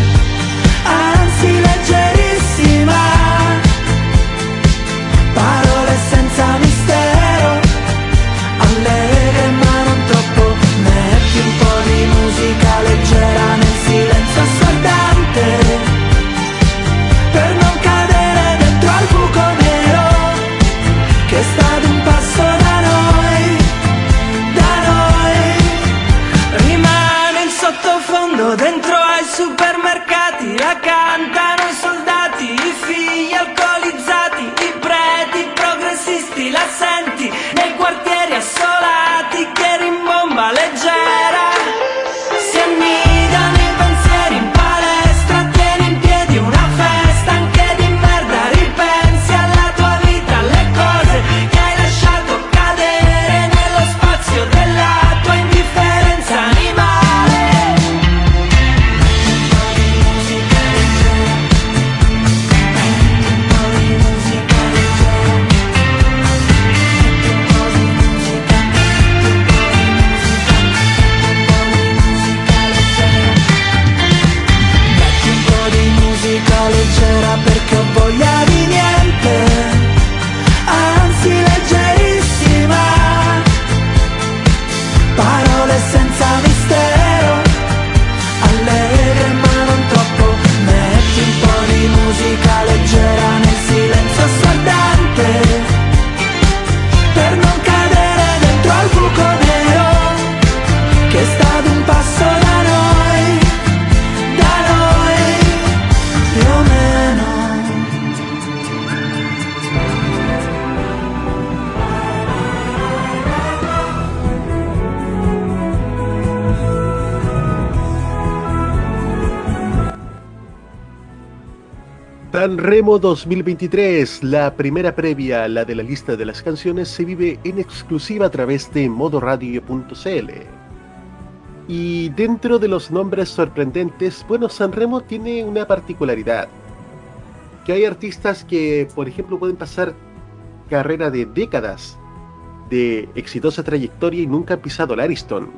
San Remo 2023, la primera previa, la de la lista de las canciones, se vive en exclusiva a través de modoradio.cl. Y dentro de los nombres sorprendentes, bueno, San Remo tiene una particularidad. Que hay artistas que, por ejemplo, pueden pasar carrera de décadas de exitosa trayectoria y nunca han pisado el Ariston.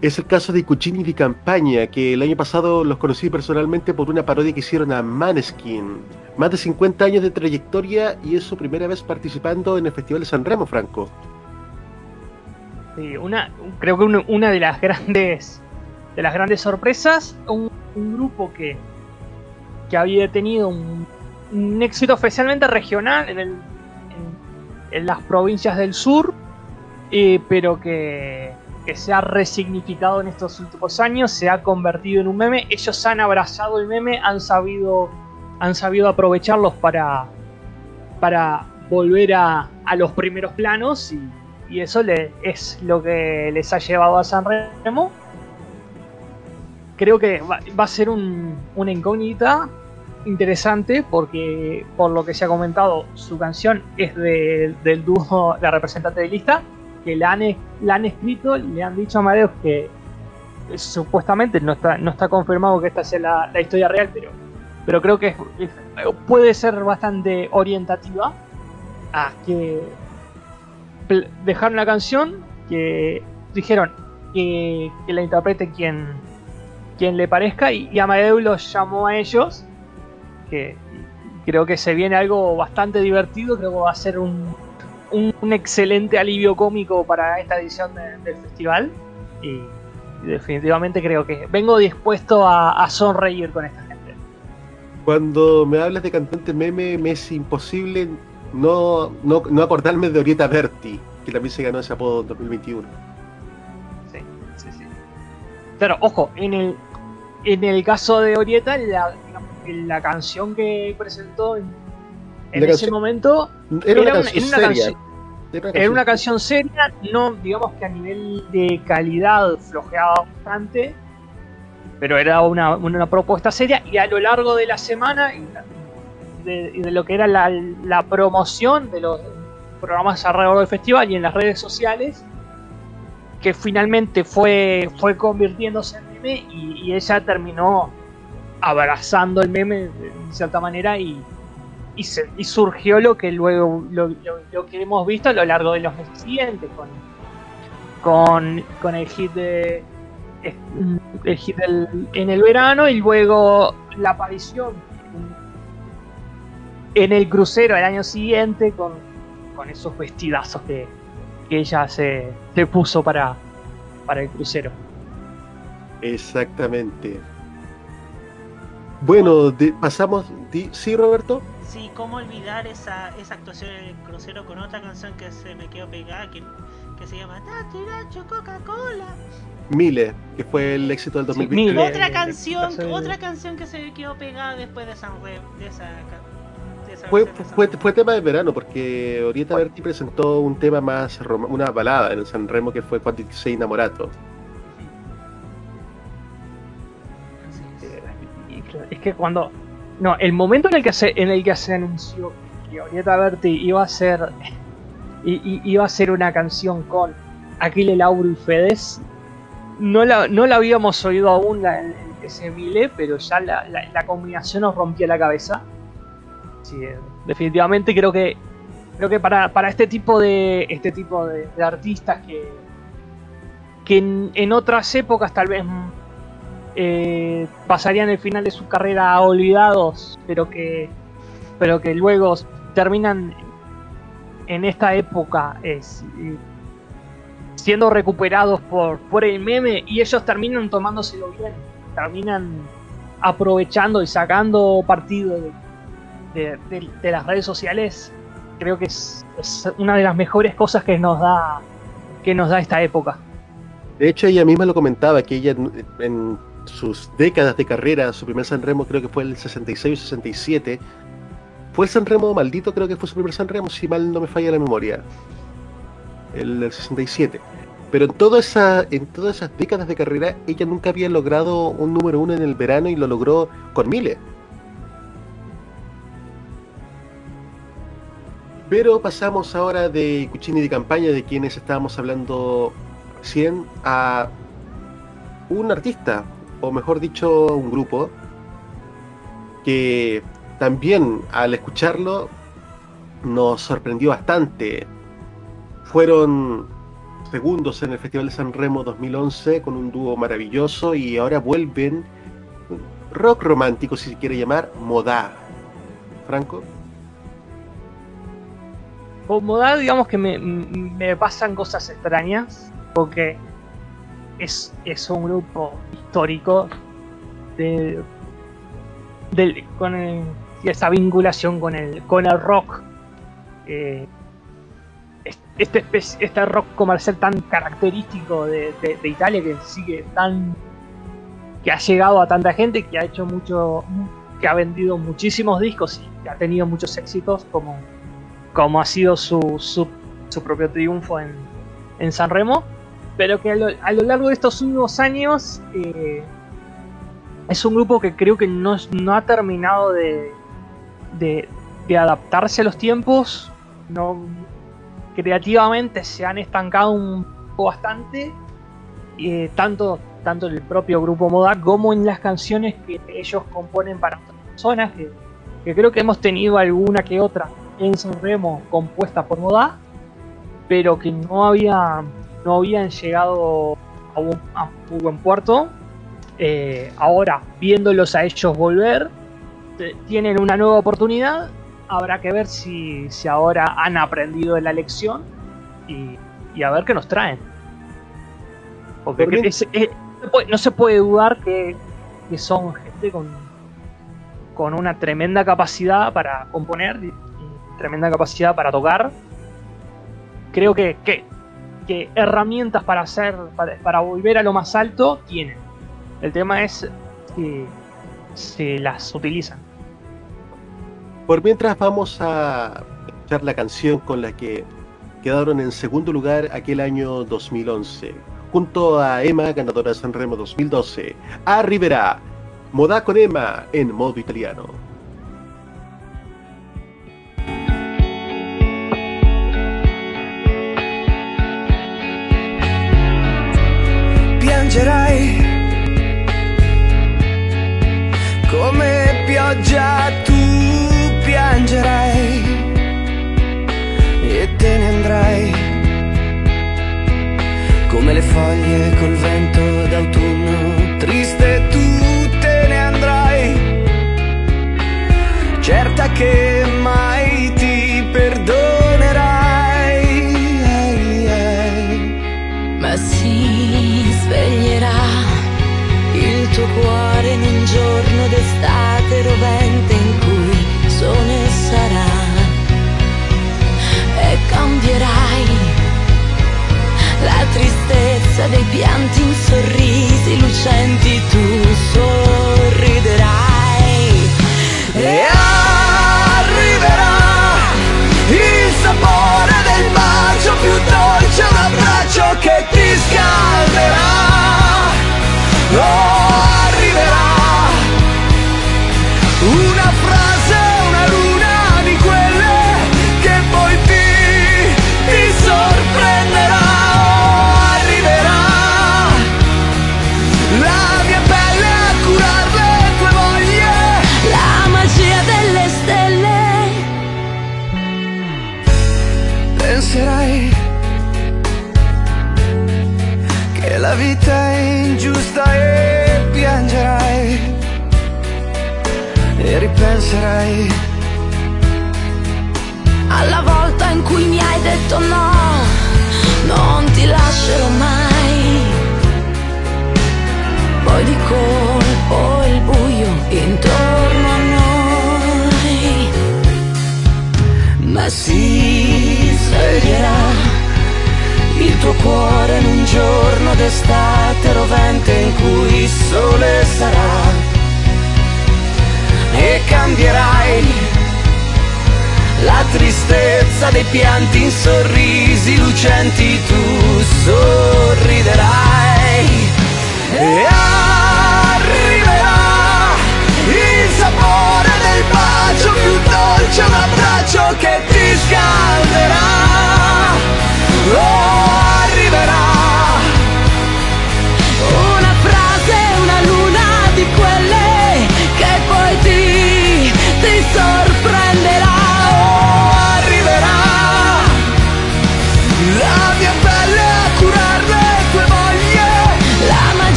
Es el caso de Cuccini di Campaña, que el año pasado los conocí personalmente por una parodia que hicieron a Maneskin. Más de 50 años de trayectoria y es su primera vez participando en el Festival de San Remo, Franco. Sí, una, creo que una, de las grandes de las grandes sorpresas, un, un grupo que, que había tenido un, un éxito especialmente regional en, el, en, en las provincias del sur, eh, pero que, que se ha resignificado en estos últimos años, se ha convertido en un meme. Ellos han abrazado el meme, han sabido, han sabido aprovecharlos para, para volver a, a los primeros planos y, y eso le, es lo que les ha llevado a San Remo. Creo que va, a ser un, una incógnita interesante porque por lo que se ha comentado su canción es de, del dúo La representante de lista que la han, escrito, le han dicho a Amadeus que eh, supuestamente no está, no está confirmado que esta sea la, historia real, pero, pero creo que puede ser bastante orientativa a que dejaron la canción, que dijeron que, que la interprete quien, quien le parezca y, y Amadeus los llamó a ellos, que creo que se viene algo bastante divertido, creo que va a ser un un, un, excelente alivio cómico para esta edición de, del festival. Y, definitivamente creo que vengo dispuesto a, a, sonreír con esta gente. Cuando me hablas de cantante meme, me es imposible no, no, no acordarme de Orieta Berti, que también se ganó ese apodo en 2021. Sí, sí, sí. Claro, ojo, en el, en el caso de Orieta, la, la canción que presentó en en ese canción, momento era, una, canción una, seria. Canción, era una canción seria, no digamos que a nivel de calidad flojeaba bastante, pero era una, una propuesta seria y a lo largo de la semana y de, de, lo que era la, la, promoción de los programas alrededor del festival y en las redes sociales, que finalmente fue, fue convirtiéndose en meme y, y ella terminó abrazando el meme de cierta manera y y, surgió lo que luego lo, que hemos visto a lo largo de los meses siguientes con, con, con el hit de el hit del, en el verano y luego la aparición en el crucero el año siguiente con, con esos vestidazos que, que ella se, se puso para, para el crucero. Exactamente. Bueno, pasamos. ¿Sí, Roberto? Sí, cómo olvidar esa, esa actuación en el crucero con otra canción que se me quedó pegada, que, que se llama Nacho Coca-Cola. Mile, que fue el éxito del 2020. Sí, otra canción, de... otra canción que se me quedó pegada después de de esa, de esa fue, fue, fue, tema de verano, porque Orieta Berti presentó un tema más, una balada en el San Remo que fue Quanti sei innamorato. Es que cuando no, el momento en el que se, en el que se anunció que Orieta Berti iba a ser iba a ser una canción con Aquile Lauro y Fedes, no la, no la habíamos oído aún la, ese Mile, pero ya la, la, combinación nos rompía la cabeza. Sí, definitivamente creo que creo que para, para este tipo de este tipo de, de artistas que que en, en otras épocas tal vez eh, pasarían el final de su carrera olvidados, pero que, pero que luego terminan en esta época eh, siendo recuperados por, por el meme y ellos terminan tomándoselo bien, terminan aprovechando y sacando partido de, las redes sociales. Creo que es, es, una de las mejores cosas que nos da que nos da esta época. De hecho, ella misma lo comentaba, que ella en sus décadas de carrera, su primer Sanremo creo que fue el 66 o 67. Fue el Sanremo maldito, creo que fue su primer Sanremo, si mal no me falla la memoria. El, el 67. Pero en, toda esa, en todas esas décadas de carrera, ella nunca había logrado un número uno en el verano y lo logró con miles. Pero pasamos ahora de Cucini de campaña, de quienes estábamos hablando recién, a un artista, o mejor dicho, un grupo, que también al escucharlo nos sorprendió bastante. Fueron segundos en el Festival de San Remo 2011 con un dúo maravilloso y ahora vuelven rock romántico, si se quiere llamar, Modá. Franco. Con Modá, digamos que me, me pasan cosas extrañas, porque es, es un grupo histórico de, con el- esa vinculación con el, con el rock. eh, es- este, espe- este rock comercial tan característico de, de- de Italia que sigue tan que ha llegado a tanta gente que ha hecho mucho que ha vendido muchísimos discos y que ha tenido muchos éxitos como como ha sido su, su, su propio triunfo en, en San Remo pero que a lo, largo de estos últimos años eh, es un grupo que creo que no, no ha terminado de, de, adaptarse a los tiempos. No, creativamente se han estancado un poco bastante, eh, tanto, tanto en el propio grupo Moda como en las canciones que ellos componen para otras personas, que, que creo que hemos tenido alguna que otra en San Remo compuesta por Moda, pero que no había no habían llegado a un, a buen puerto. Eh, ahora, viéndolos a ellos volver, tienen una nueva oportunidad. Habrá que ver si, si ahora han aprendido de la lección y, y a ver qué nos traen. Porque Por bien- es- es- no se puede- dudar que, que son gente con, con una tremenda capacidad para componer y, y tremenda capacidad para tocar. Creo que, que, que herramientas para hacer, para, volver a lo más alto tienen. El tema es si, si las utilizan. Por mientras vamos a escuchar la canción con la que quedaron en segundo lugar aquel año 2011, junto a Emma, ganadora de San Remo 2012, a Rivera, Modá con Emma en modo italiano. Piangerai. Come pioggia tu piangerai e te ne andrai. Come le foglie col vento d'autunno triste tu te ne andrai. Certa che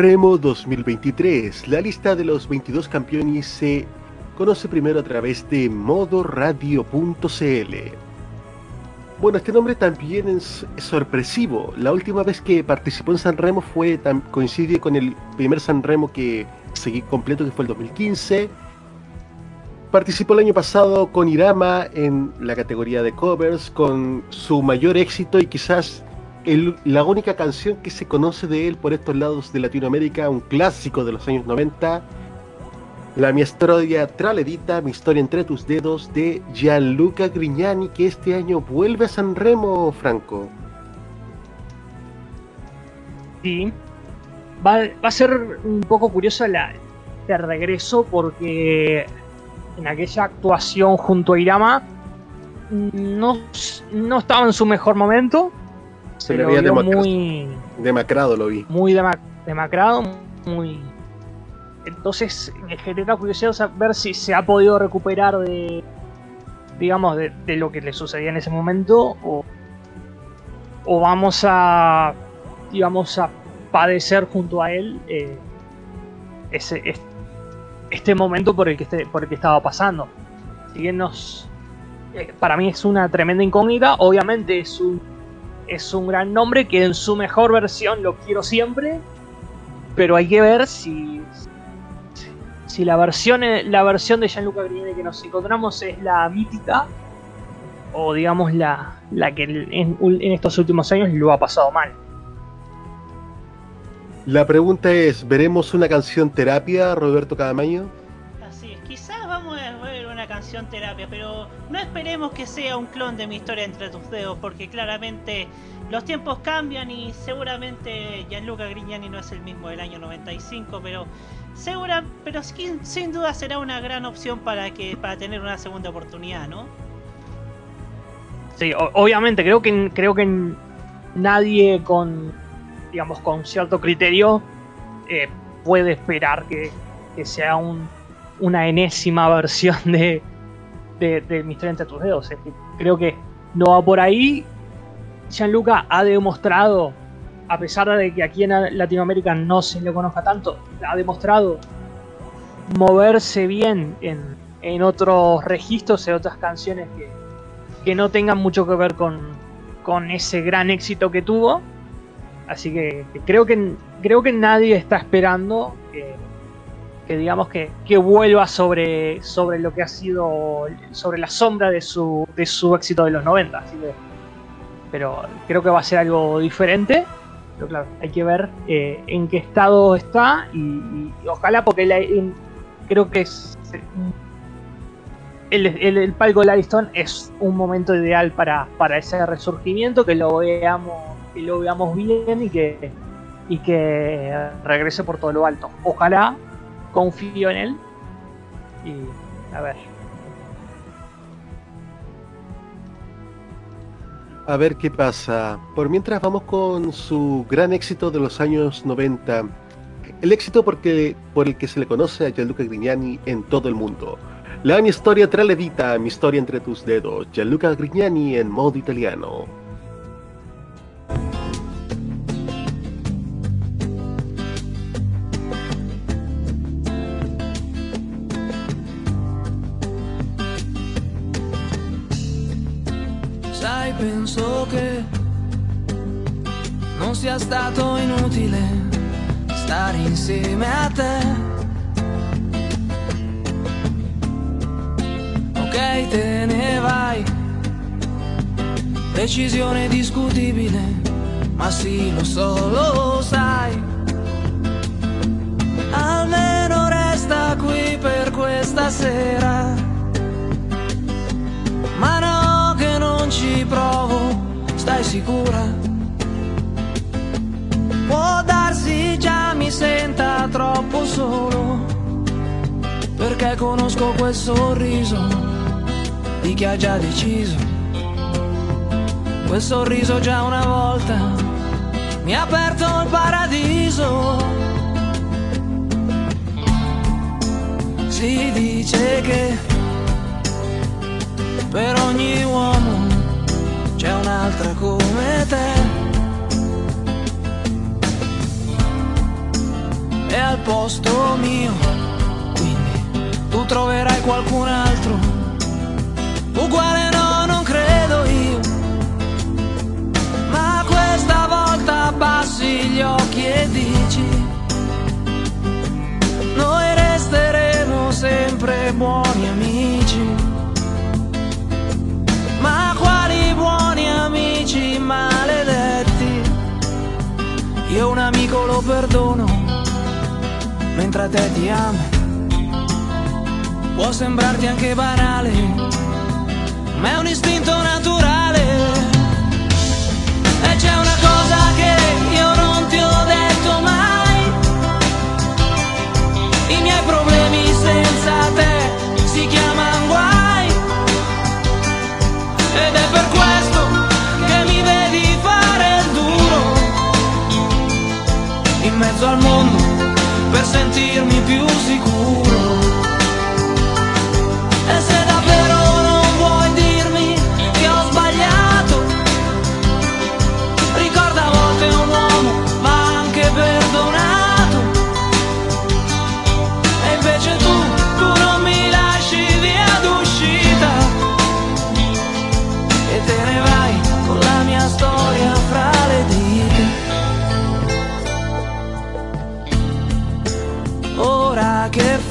Sanremo 2023. La lista de los 22 campeones se conoce primero a través de modoradio.cl. Bueno, este nombre también es sorpresivo. La última vez que participó en Sanremo fue coincide con el primer Sanremo que seguí completo, que fue el 2015. Participó el año pasado con Irama en la categoría de covers, con su mayor éxito y quizás la única canción que se conoce de él por estos lados de Latinoamérica, un clásico de los años 90, la mi historia traledita, mi historia entre tus dedos, de Gianluca Grignani, que este año vuelve a San Remo, Franco. Sí, va, a ser un poco curioso la, regreso porque en aquella actuación junto a Irama no, no estaba en su mejor momento se, le veía muy demacrado, lo vi. Muy demacrado, muy. Entonces me genera curiosidad saber si se ha podido recuperar de, digamos, de, lo que le sucedía en ese momento o, o vamos a, digamos, a padecer junto a él eh, ese, este momento por el que este, por el que estaba pasando. Si bien nos, eh, para mí es una tremenda incógnita, obviamente es un es un gran nombre que en su mejor versión lo quiero siempre, pero hay que ver si, si la versión, la versión de Gianluca Grignani que nos encontramos es la mítica o digamos la, la que en, en estos últimos años lo ha pasado mal. La pregunta es, ¿veremos una canción terapia, Roberto Cadamaño? Terapia, pero no esperemos que sea un clon de mi historia entre tus dedos, porque claramente los tiempos cambian y seguramente Gianluca Grignani no es el mismo del año 95, pero segura, pero sin, duda será una gran opción para que para tener una segunda oportunidad, ¿no? Sí, obviamente creo que creo que nadie con digamos con cierto criterio eh, puede esperar que, sea un, una enésima versión de, de, de Mis 30 tus dedos. creo que no va por ahí Gianluca ha demostrado, a pesar de que aquí en Latinoamérica no se le conozca tanto, ha demostrado moverse bien en, otros registros, en otras canciones que, no tengan mucho que ver con, ese gran éxito que tuvo. Así que, creo que creo que nadie está esperando que, digamos que, vuelva sobre, sobre lo que ha sido sobre la sombra de su, de su éxito de los 90. Así pero creo que va a ser algo diferente. Pero claro, hay que ver eh, en qué estado está y, ojalá porque creo que el, el, palco de Ariston es un momento ideal para, para ese resurgimiento, que lo veamos, que lo veamos bien y que, y que regrese por todo lo alto. Ojalá, confío en él y a ver. A ver qué pasa. Por mientras vamos con su gran éxito de los años 90. El éxito porque, por el que se le conoce a Gianluca Grignani en todo el mundo. La mi historia traledita, mi historia entre tus dedos. Gianluca Grignani en modo italiano. Penso che non sia stato inutile stare insieme a te. Ok, te ne vai, decisione discutibile, ma sì, lo so, lo sai. Almeno resta qui per questa sera. Stai sicura? Può darsi già mi senta troppo solo, perché conosco quel sorriso di chi ha già deciso. Quel sorriso già una volta mi ha aperto il paradiso. Si dice che per ogni uomo un'altra come te. posto mio, quindi tu troverai qualcun altro, uguale no, non credo io, ma questa volta abbassi gli occhi e dici, noi resteremo sempre buoni amici. Io un amico lo perdono, mentre a te ti amo. Può sembrarti anche banale, ma è un istinto naturale. E c'è una cosa che io non ti ho detto mai. I miei problemi senza te si chiamano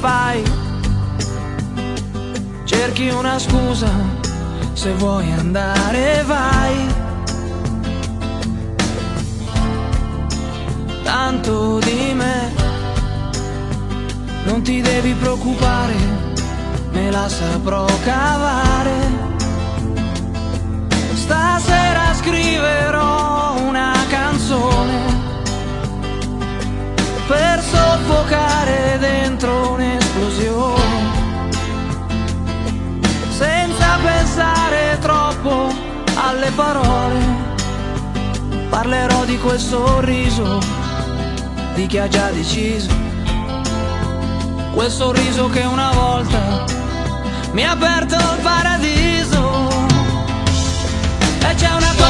fai? Cerchi una scusa, se vuoi andare vai. Tanto di me, non ti devi preoccupare, me la saprò cavare. Stasera scriverò per soffocare dentro un'esplosione. Senza pensare troppo alle parole, parlerò di quel sorriso di chi ha già deciso. Quel sorriso che una volta mi ha aperto il paradiso. E c'è una cosa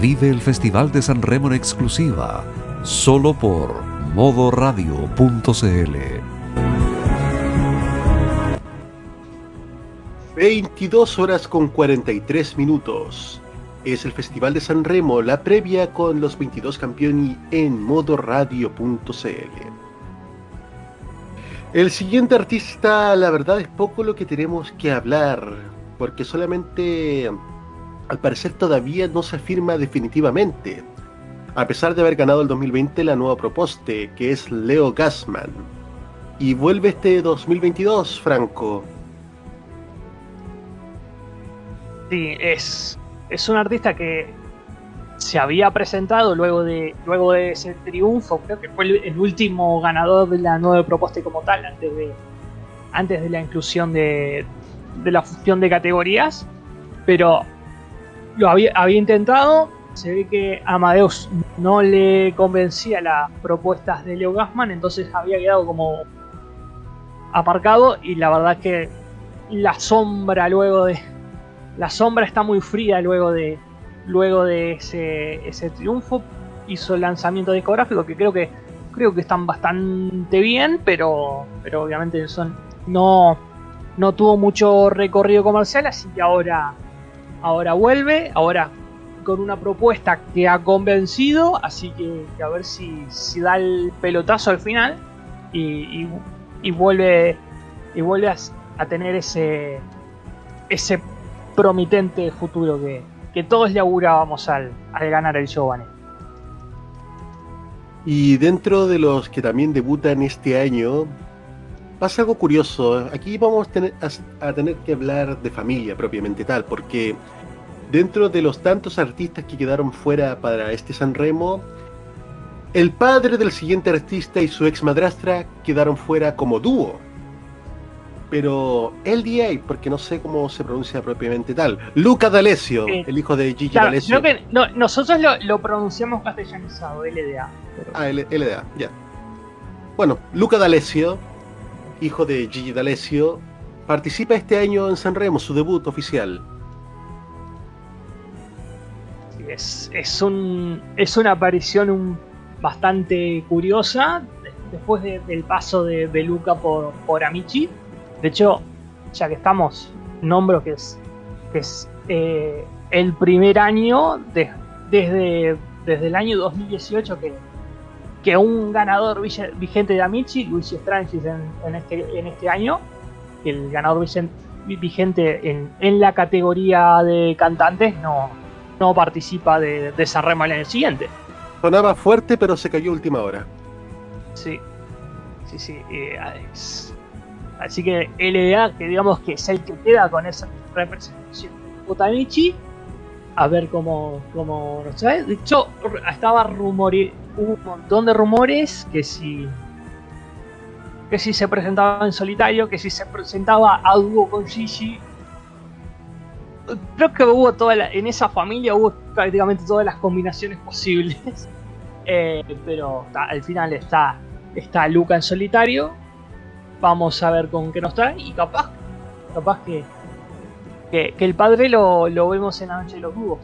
Vive el Festival de San Remo en exclusiva, solo por modoradio.cl. 22 horas con 43 minutos. es el Festival de San Remo, la previa con los 22 campeoni en modoradio.cl. El siguiente artista, la verdad es poco lo que tenemos que hablar, porque solamente, al parecer todavía no se afirma definitivamente, a pesar de haber ganado el 2020 la nueva propuesta, que es Leo Gassman. Y vuelve este 2022, Franco. Sí, es, es un artista que se había presentado luego de luego de ese triunfo, creo que fue el, último ganador de la nueva propuesta como tal, antes de, antes de la inclusión de, de la fusión de categorías, pero lo había, había intentado, se ve que Amadeus no le convencía las propuestas de Leo Gassman, entonces había quedado como aparcado y la verdad que la sombra luego de la sombra está muy fría luego de luego de ese, ese triunfo. Hizo el lanzamiento discográfico que creo que creo que están bastante bien pero pero obviamente son no no tuvo mucho recorrido comercial así que ahora ahora vuelve ahora con una propuesta que ha convencido así que, a ver si, da el pelotazo al final y vuelve y vuelve a, a tener ese ese promitente futuro que, que todos le augurábamos al, al ganar el Giovanni. Y dentro de los que también debutan este año, pasa algo curioso. Aquí vamos a tener, a, a tener que hablar de familia propiamente tal, porque dentro de los tantos artistas que quedaron fuera para este San Remo, el padre del siguiente artista y su ex madrastra quedaron fuera como dúo. Pero LDA, porque no sé cómo se pronuncia propiamente tal. Luca D'Alessio, Sí. el hijo de Gigi Claro, D'Alessio. que no, nosotros lo, lo pronunciamos castellanizado, LDA. pero- Ah, L- LDA, ya. Bueno, Luca D'Alessio, hijo de Gigi D'Alessio, participa este año en San Remo, su debut oficial. Es, es, un, es una aparición un- bastante curiosa de- después de- del paso de, de Luca por, por Amici. De hecho, ya que estamos, nombro que es, es eh, el primer año de- desde, desde el año 2018 que, que un ganador vige- vigente de Amici, Luigi Strangis en, en este, en este año, el ganador vigen- vigente en, en la categoría de cantantes no, no participa de, de San Remo el año siguiente. Sonaba fuerte, pero se cayó última hora. Sí, sí, sí. eh, es- así que LDA, que digamos que es el que queda con esa representación de Otamichi, a ver cómo, cómo nos trae. De hecho, estaba rumore, hubo un montón de rumores que si que si se presentaba en solitario, que si se presentaba a dúo con Gigi. Creo que hubo toda la- en esa familia hubo prácticamente todas las combinaciones posibles. Eh, pero al final está, está Luca en solitario. Vamos a ver con qué nos trae. Y capaz, capaz que, que, el padre lo, lo vemos en la noche de los dúos.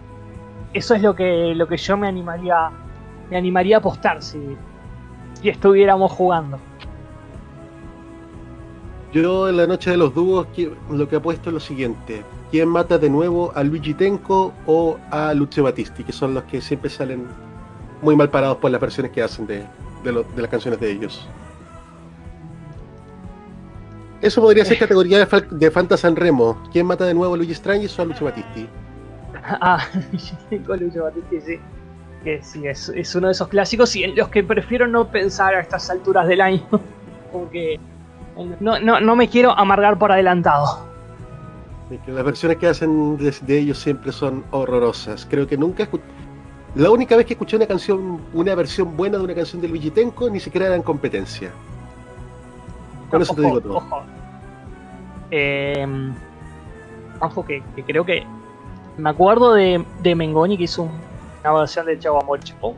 Eso es lo que, lo que yo me animaría, me animaría a apostar si, si estuviéramos jugando. Yo en la noche de los dúos lo que apuesto es lo siguiente. ¿Quién mata de nuevo a Luigi Tenco o a Lucio Battisti? Que son los que siempre salen muy mal parados por las versiones que hacen de, de las canciones de ellos. Eso podría ser categoría de, Fal- de Fanta San Remo. ¿Quién mata de nuevo a Luigi Strangis o a Lucio Battisti? Ah, con Lucho Battisti, sí. Que sí, es, es uno de esos clásicos y en los que prefiero no pensar a estas alturas del año. Porque no, no, no me quiero amargar por adelantado. Las versiones que hacen de, de ellos siempre son horrorosas. Creo que nunca escu- La única vez que escuché una canción, una versión buena de una canción de Luigi Tenco, ni siquiera era en competencia. Con eso te Ojo, digo todo. Ojo. Eh, ojo que, que creo que. Me acuerdo de, de Mengoni que hizo un- una versión de Chavo Amor Chavo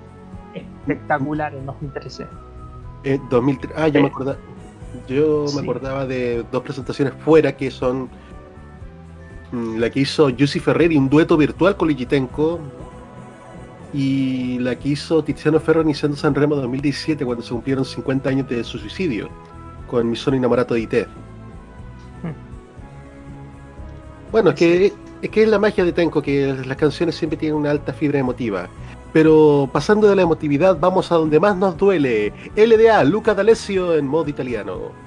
espectacular en 2013. Eh, 2003, ah, yo Eh, me acordaba. Yo sí. me acordaba de dos presentaciones fuera que son mm, la que hizo Jussi Ferreri, un dueto virtual con Luigi Tenco, y la que hizo Tiziano Ferro iniciando San Remo 2017 cuando se cumplieron 50 años de su suicidio con Mi sono innamorato di te. Hmm. Bueno, es que Es que es la magia de Tenko, que las canciones siempre tienen una alta fibra emotiva. Pero pasando de la emotividad, vamos a donde más nos duele. LDA, Luca D'Alessio en modo italiano.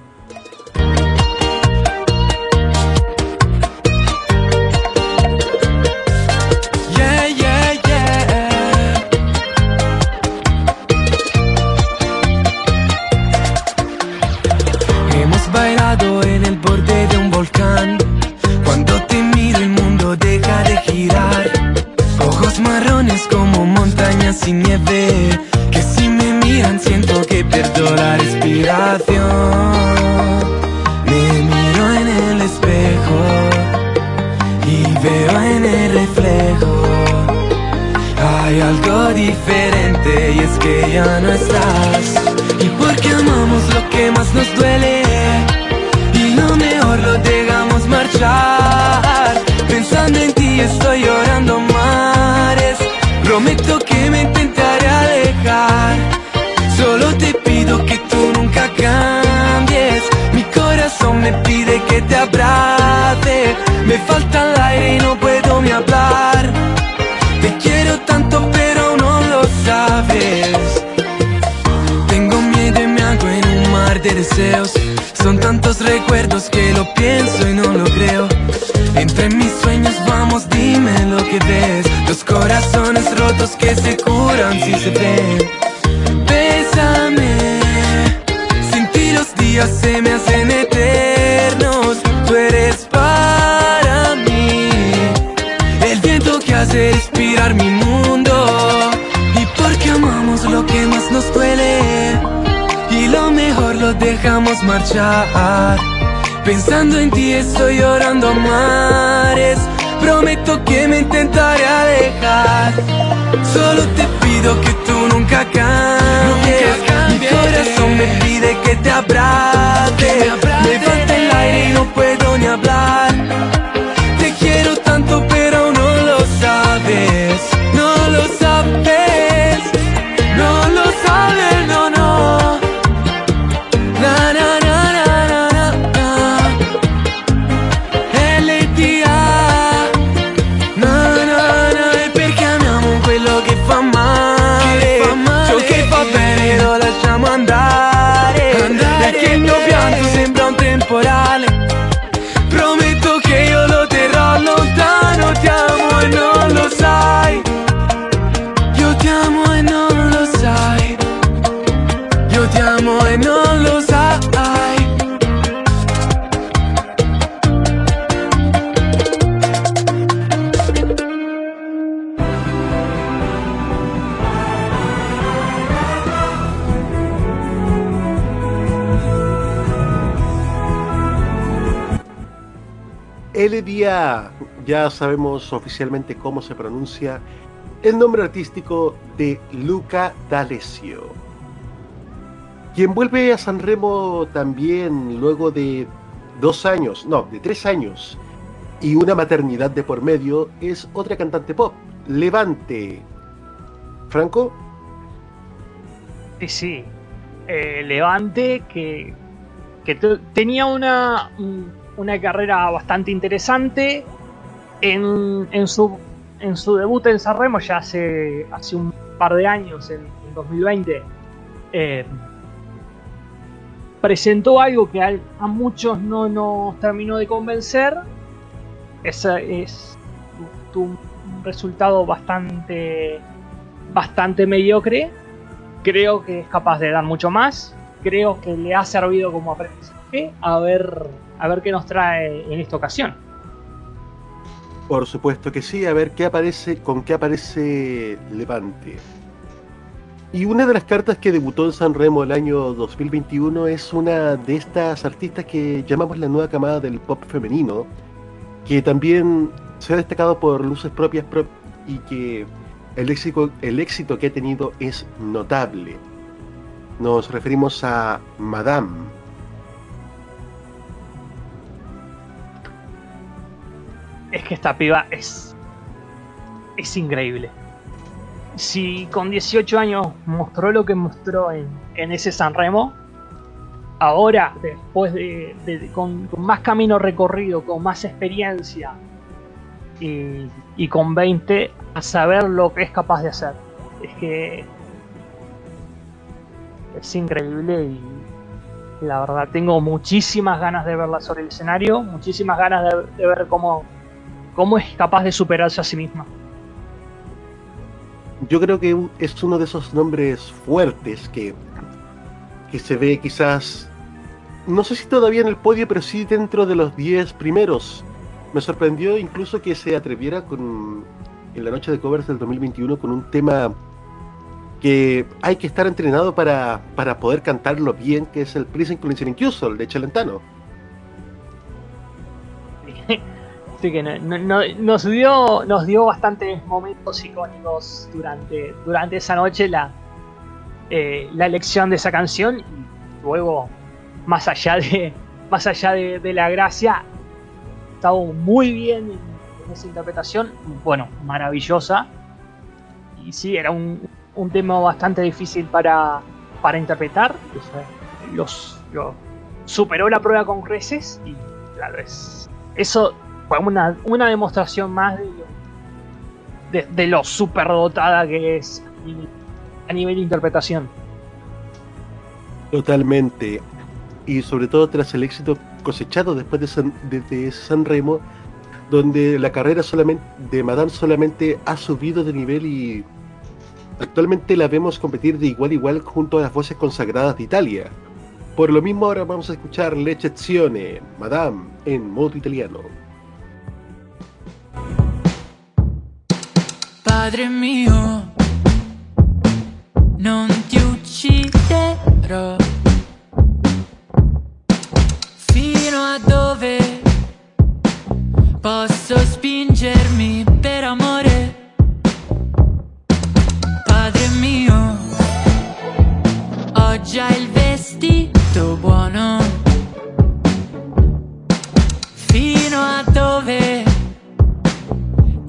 Marchar Pensando en ti estoy llorando a mares. Prometo que me intentaré alejar. Solo te pido que tú nunca cambies. Mi corazón me pide que te abrace Me falta el aire y no puedo ni hablar sabemos oficialmente cómo se pronuncia el nombre artístico de Luca D'Alessio. Quien vuelve a Sanremo también luego de dos años, no, de tres años y una maternidad de por medio es otra cantante pop, Levante. Franco, Sí, sí. Eh, Levante que, que te- tenía una, un- una carrera bastante interesante. En, su, debut en Sanremo ya hace, hace un par de años, en, en 2020, eh, presentó algo que a, muchos no nos terminó de convencer. Esa es un resultado bastante bastante mediocre creo que es capaz de dar mucho más. Creo que le ha servido como aprendizaje a ver, a ver qué nos trae en esta ocasión. Por supuesto que sí, a ver qué aparece, con qué aparece Levante. Y una de las cartas que debutó en San Remo el año 2021 es una de estas artistas que llamamos la nueva camada del pop femenino, que también se ha destacado por luces propias pro- y que el éxito que ha tenido es notable. Nos referimos a Madame. Es que esta piba es. es increíble. Si con 18 años mostró lo que mostró en, en ese San Remo, ahora, después de. con, más camino recorrido, con más experiencia, y, y con 20 a saber lo que es capaz de hacer. Es que es increíble y la verdad tengo muchísimas ganas de verla sobre el escenario, muchísimas ganas de ver cómo, cómo es capaz de superarse a sí misma. Yo creo que es uno de esos nombres fuertes que, que se ve quizás, no sé si todavía en el podio, pero sí dentro de los 10 primeros. Me sorprendió incluso que se atreviera con en la noche de covers del 2021 con un tema que hay que estar entrenado para, para poder cantarlo bien, que es el Prison Collision Incusol de Chelentano. Que no- no- no- nos dio nos dio bastantes momentos icónicos durante, durante esa noche la, eh, la elección de esa canción y luego más allá de más allá de, la gracia estaba muy bien en, esa interpretación bueno maravillosa. Y sí era un, un tema bastante difícil para, para interpretar. Los, lo- superó la prueba con creces y claro es eso fue una, una demostración más de de, de lo superdotada que es a nivel- de interpretación. Totalmente. Y sobre todo tras el éxito cosechado después de San, de, de Remo, donde la carrera solamente de Madame solamente ha subido de nivel y actualmente la vemos competir de igual a igual junto a las voces consagradas de Italia. Por lo mismo ahora vamos a escuchar L'Eccezione, Madame, en modo italiano. Padre mio, non ti ucciderò. Fino a dove posso spingermi per amore? Padre mio, ho già il vestito buono.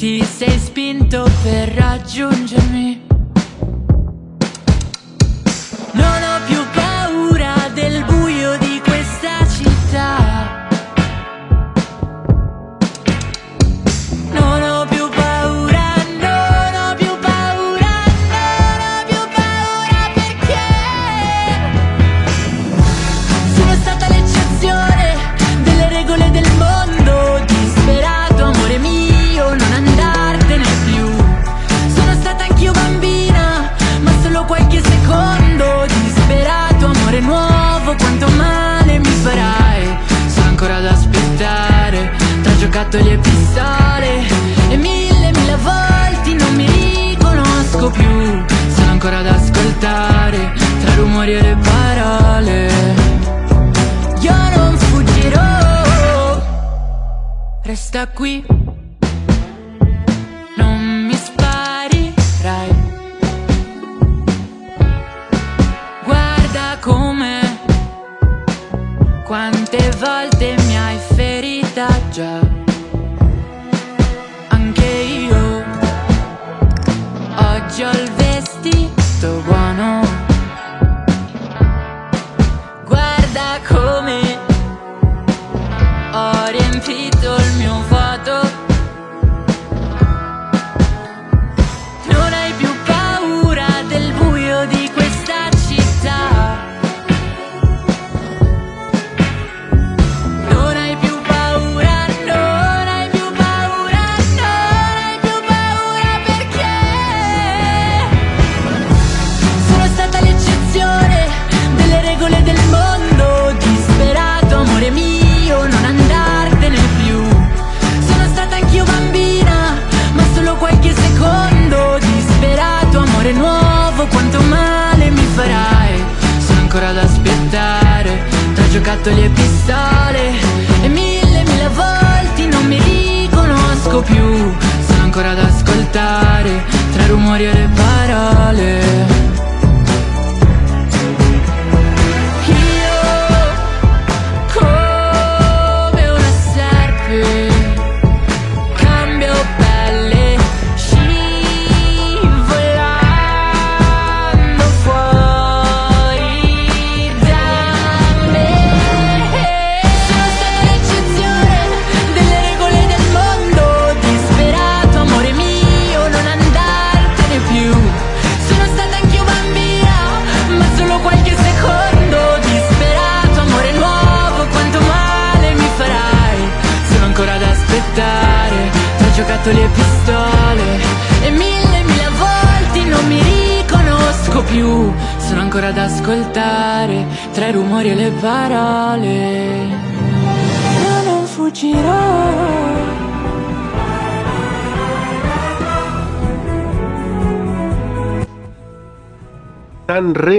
Ti sei spinto per raggiungermi.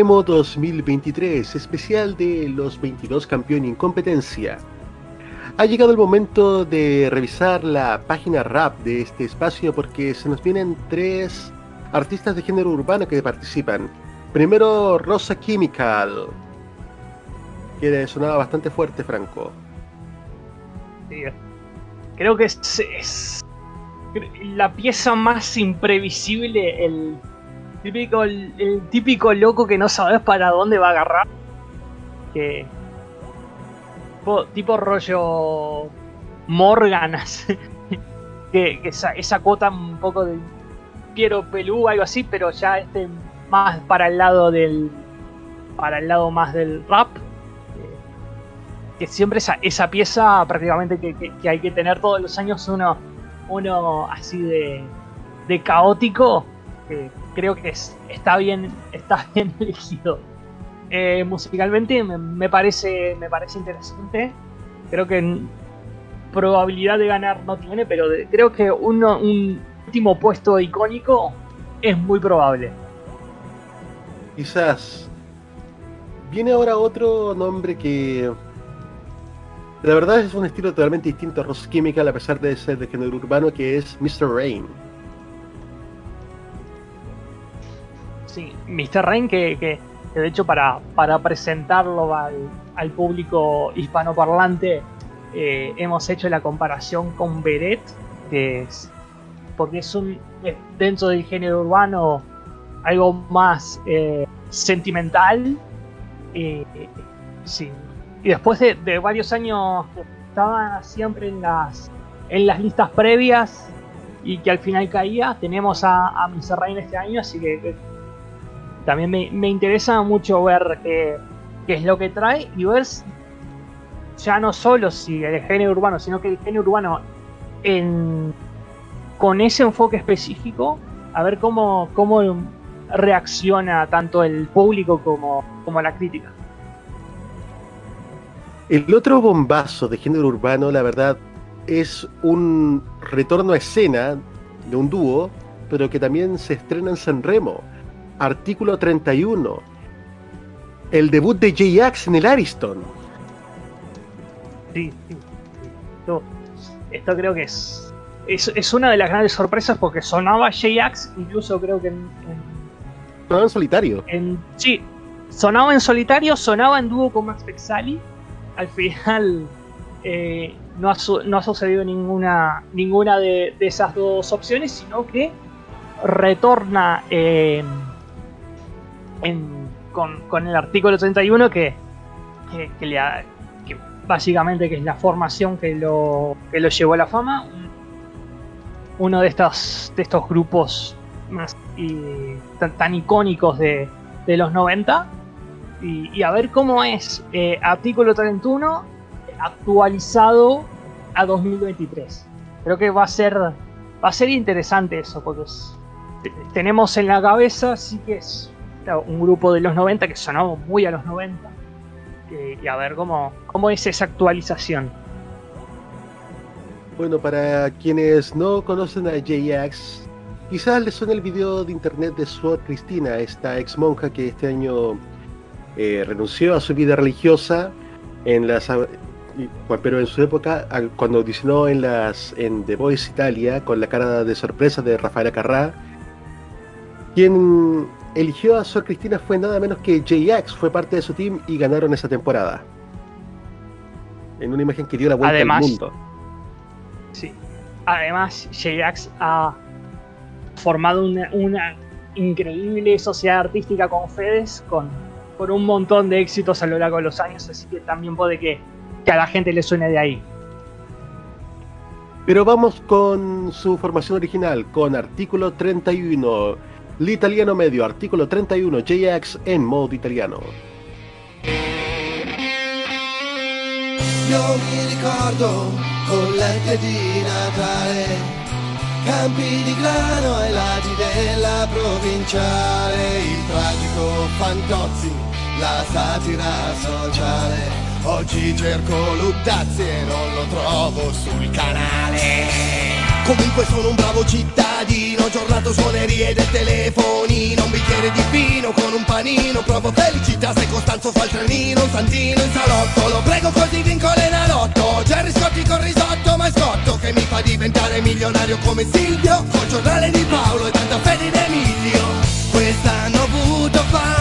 San Remo 2023, especial de los 22 campeones en competencia. Ha llegado el momento de revisar la página rap de este espacio porque se nos vienen tres artistas de género urbano que participan. Primero Rosa Chemical, que sonaba bastante fuerte, Franco. Sí, creo que es, es la pieza más imprevisible, el típico, el, típico loco que no sabes para dónde va a agarrar. Que tipo, rollo Morgan, así, que, esa, esa cuota un poco de Piero Pelú, algo así, pero ya este más para el lado del para el lado más del rap eh, que siempre esa, esa pieza prácticamente que- que hay que tener todos los años uno uno así de, de caótico que creo que es- está bien está bien elegido Eh, musicalmente me, parece me parece interesante creo que probabilidad de ganar no tiene pero creo que uno, un último puesto icónico es muy probable Quizás. Viene ahora otro nombre que. La verdad es un estilo totalmente distinto a Ross Chemical a pesar de ser de género urbano que es Mr. Rain. Sí, Mr. Rain que, que- de hecho para, para presentarlo al, al público hispanoparlante eh, hemos hecho la comparación con Beret, que es, porque es un es dentro del género urbano algo más eh, sentimental. eh, sí. Y después de, varios años que estaba siempre en las, en las listas previas y que al final caía, tenemos a, a Mr. Rain este año, así que también me, me interesa mucho ver qué, qué es lo que trae y ver ya no solo si el género urbano, sino que el género urbano en, con ese enfoque específico, a ver cómo, cómo reacciona tanto el público como, como la crítica. El otro bombazo de género urbano, la verdad, es un retorno a escena de un dúo, pero que también se estrena en San Remo. Artículo 31. El debut de J-Ax en el Ariston. Sí, sí, sí. Esto, esto creo que es, es, es una de las grandes sorpresas porque sonaba J-Ax, incluso creo que en, en- Sonaba en solitario. en- sí, sonaba en solitario, sonaba en dúo con Max Pexali. Al final eh, no, ha, su- no ha sucedido ninguna, ninguna de, de esas dos opciones, sino que retorna eh, en- con, con el artículo 31 que, que, que le ha- que básicamente que es la formación que lo, que lo llevó a la fama. Uno de estos, de estos grupos más y tan, tan icónicos de, de los 90. Y, y a ver cómo es eh, artículo 31 actualizado a 2023. Creo que va a ser va a ser interesante eso porque es- tenemos en la cabeza sí que es un grupo de los 90 que sonaba muy a los 90 eh, y a ver cómo, cómo es esa actualización. Bueno, para quienes no conocen a J-Ax, quizás les suene el video de internet de Suor Cristina, esta ex monja que este año eh, renunció a su vida religiosa en las y- pero en su época cuando audicionó en las en The Voice Italia con la cara de sorpresa de Rafaela Carrá quien eligió a Suor Cristina fue nada menos que J-Ax fue parte de su team y ganaron esa temporada en una imagen que dio la vuelta Además, al mundo Sí. Además, J-Ax ha formado una, una increíble sociedad artística con Fedes, con, con un montón de éxitos a lo largo de los años, así que también puede que, que a la gente le suene de ahí. Pero vamos con su formación original, con artículo 31, l'italiano medio, artículo 31, JX en modo italiano. Io mi ricordo collette di Natale, campi di grano ai lati della provinciale, il tragico Fantozzi, la satira sociale. Oggi cerco Luttazzi e non lo trovo sul canale. Comunque sono un bravo cittadino, giornato suonerie del telefonino, un bicchiere di vino con un panino, provo felicità se Costanzo fa il trenino, un santino in salotto, lo prego così vinco l'enalotto, Gerry Scotti con risotto, ma Scotto che mi fa diventare milionario come Silvio, col giornale di Paolo e tanta fede in Emilio, quest'anno ho avuto fame,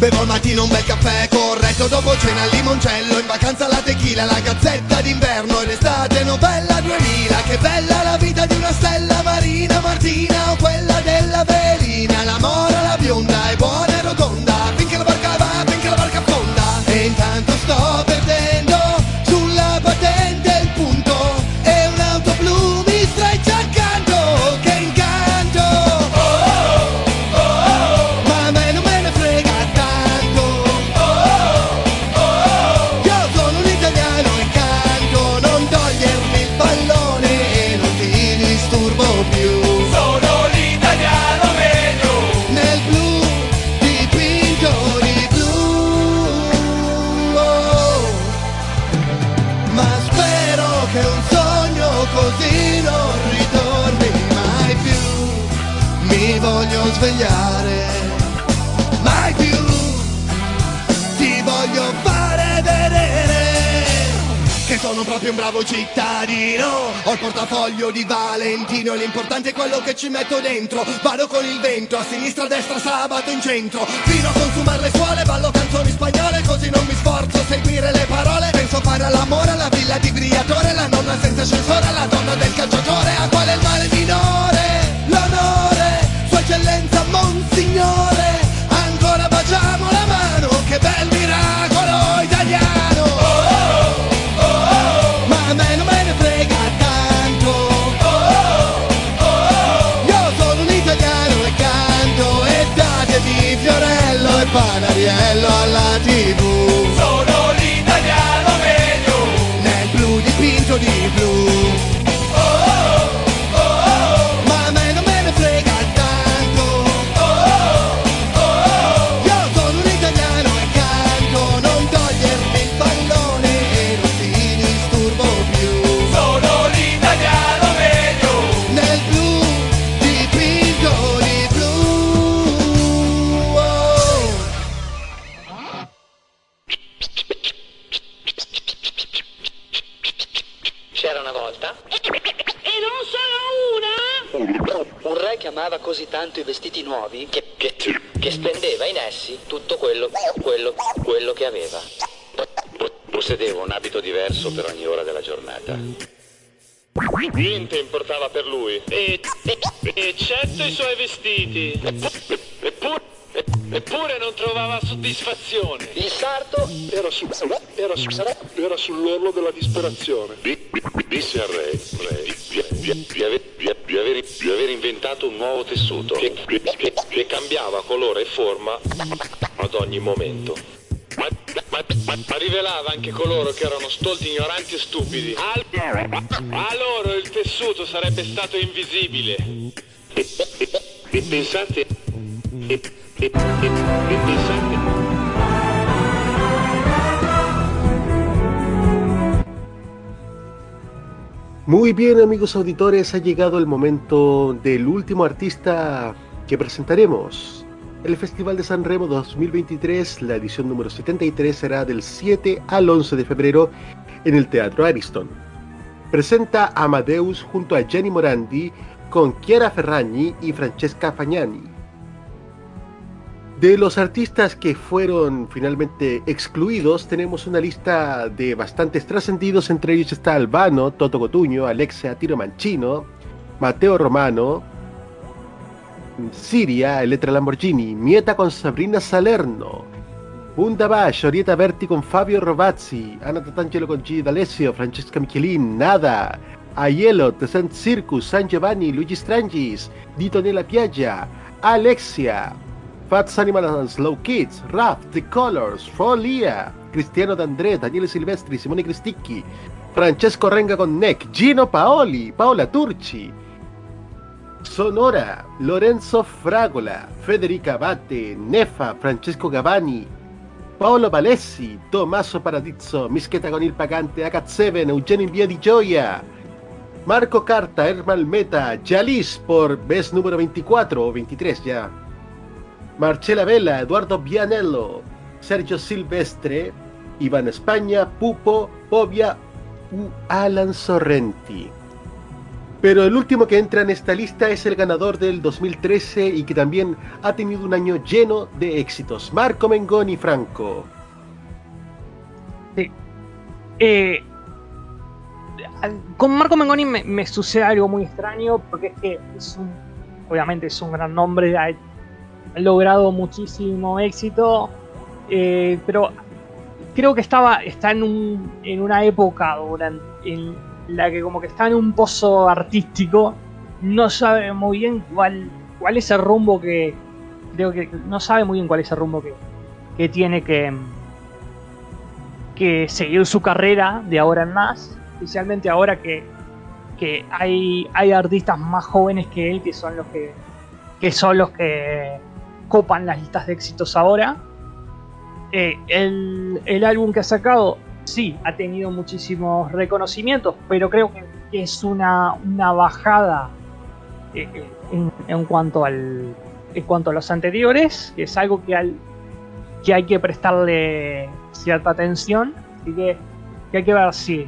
Bevo al mattino un bel caffè corretto Dopo cena al limoncello In vacanza la tequila La gazzetta d'inverno E l'estate novella 2000 Che bella la vita di una stella marina Martina o quella della velina La bravo cittadino. Ho il portafoglio di Valentino l'importante è quello che ci metto dentro. Vado con il vento, a sinistra, a destra, sabato in centro. Fino a consumare le suole, ballo canzoni spagnole, così non mi sforzo a seguire le parole. Penso fare all'amore alla villa di Briatore, la nonna senza ascensore, la donna del calciatore, lui. E, eccetto i suoi vestiti. Eppure, eppure non trovava soddisfazione. Il sarto era, su, era, su, era sull'orlo della disperazione. Disse al re, re di, di- di ave- di- aver, di aver inventato un nuovo tessuto. Che, che- che cambiava colore e forma ad ogni momento. Ma, ma- ma- rivelava anche coloro che erano stolti, ignoranti e stupidi. Al- a loro E, e- e. Muy bien amigos auditores, ha llegado el momento del último artista que presentaremos. El Festival de San Remo 2023, la edición número 73, será del 7 al 11 de febrero en el Teatro Ariston. Presenta a Amadeus junto a Jenny Morandi con Chiara Ferragni y Francesca Fagnani. De los artistas que fueron finalmente excluidos, tenemos una lista de bastantes trascendidos, entre ellos está Albano, Toto Cotuño, Alexia Tiro Mancino, Mateo Romano, Siria, Elettra Lamborghini, Mieta con Sabrina Salerno, Bunda Bash, Orieta Berti con Fabio Rovazzi, Anna Tatangelo con G. D'Alessio, Francesca Michelin, Nada, Aiello, The Saint Circus, San Giovanni, Luigi Strangis, Dito Nella Piaggia, Alexia, Fats Animal and Slow Kids, Raf, The Colors, Folia, Cristiano D'André, Daniele Silvestri, Simone Cristicchi, Francesco Renga con Neck, Gino Paoli, Paola Turci, Sonora, Lorenzo Fragola, Federica Abate, Nefa, Francesco Gavani, Paolo Valessi, Tommaso Paradizzo, Mischeta con il Pagante, Acat Seven, Eugenio in Via di Gioia, Marco Carta, Hermal Meta, Jalis por vez número 24 o 23 ya, Marcela Vela, Eduardo Vianello, Sergio Silvestre, Iván España, Pupo, Povia u Alan Sorrenti. Pero el último que entra en esta lista es el ganador del 2013 y que también ha tenido un año lleno de éxitos, Marco Mengoni Franco. Sí. Eh, con Marco Mengoni me, sucede algo muy extraño porque es que es un, obviamente es un gran nombre, ha logrado muchísimo éxito, eh, pero creo que estaba está en, un, en una época durante, en la que como que está en un pozo artístico, no sabe muy bien cuál, cuál es el rumbo que creo que no sabe muy bien cuál es el rumbo que, que tiene que que seguir su carrera de ahora en más, especialmente ahora que, que hay, hay artistas más jóvenes que él que son los que, que son los que copan las listas de éxitos ahora. Eh, el, el álbum que ha sacado, sí, ha tenido muchísimos reconocimientos, pero creo que es una, una bajada eh, eh, en, en cuanto al en cuanto a los anteriores, que es algo que, al, que hay que prestarle cierta atención, así que, hay que ver si,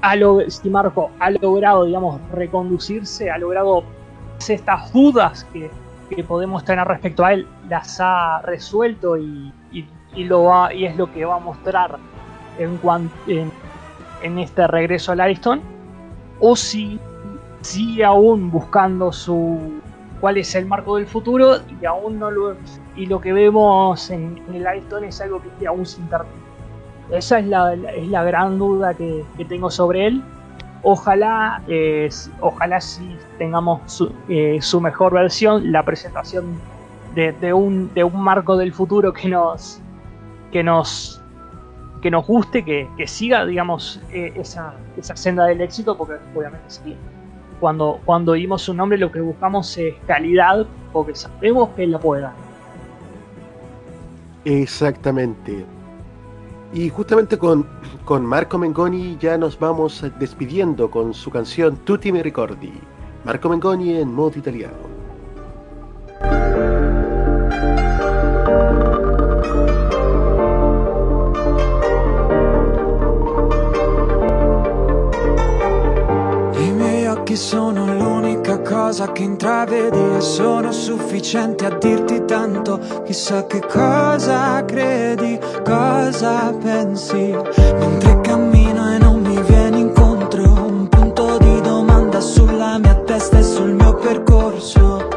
ha si Marco ha logrado, digamos, reconducirse, ha logrado estas dudas que, que podemos tener respecto a él, las ha resuelto y- y lo va, y es lo que va a mostrar en, en, en este regreso al Ariston, o si sigue aún buscando su cuál es el marco del futuro y aún no lo y lo que vemos en, en el Ariston es algo que aún sin terminar. Esa es la, es la gran duda que, que tengo sobre él. Ojalá, eh, ojalá sí tengamos su, eh, su mejor versión, la presentación de, de un, de un marco del futuro que nos que nos que nos guste, que, que siga, digamos, eh, esa, esa senda del éxito, porque obviamente sí. Cuando, cuando oímos su nombre lo que buscamos es calidad, porque sabemos que él la puede dar. Exactamente. Y justamente con, con Marco Mengoni ya nos vamos despidiendo con su canción Tutti mi ricordi. Marco Mengoni en modo italiano. Occhi sono l'unica cosa che intravedi e sono sufficienti a dirti tanto. Chissà che cosa credi, cosa pensi. Mentre cammino e non mi vieni incontro, un punto di domanda sulla mia testa e sul mio percorso.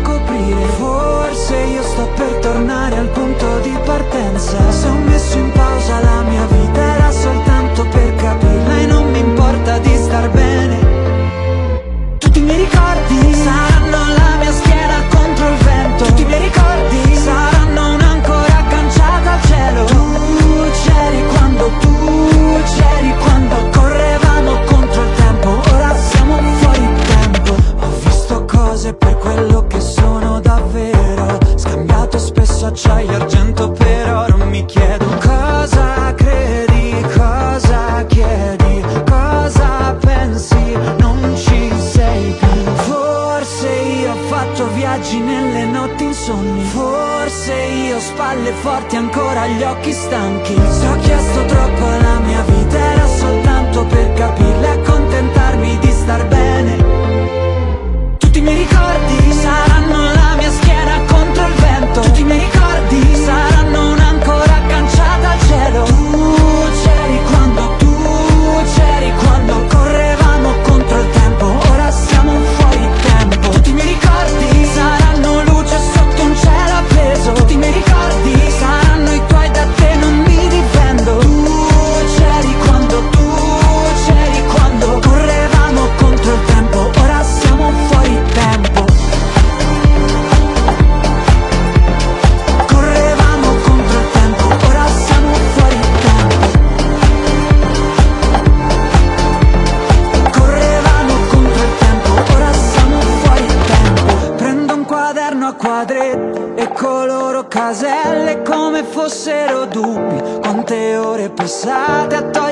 copriré forse io sono rosa, acciaio, argento per oro Mi chiedo. Cosa credi, cosa chiedi, cosa pensi? Non ci sei più. Forse io ho fatto viaggi nelle notti insonni. Forse io ho spalle forti ancora gli occhi stanchi. Se ho chiesto troppo alla mia vita era soltanto per capirla e accontentarmi di star bene. Tutti i miei ricordi saranno pensar até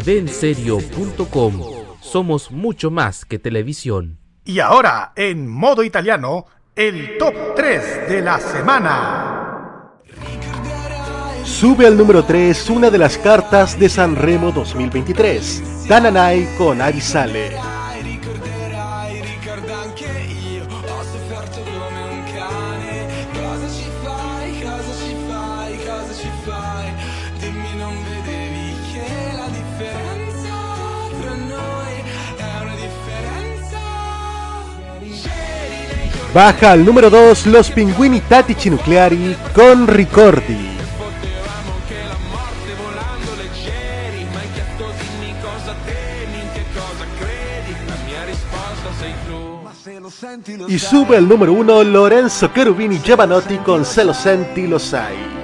tvenserio.com Somos mucho más que televisión. Y ahora, en modo italiano, el top 3 de la semana. Sube al número 3 una de las cartas de Sanremo 2023, Tananai con Arisale. Baja al número 2 los Pinguini Tattici Nucleari con Ricordi. Y sube al número 1 Lorenzo Cherubini Giovanotti con Se lo senti lo sai.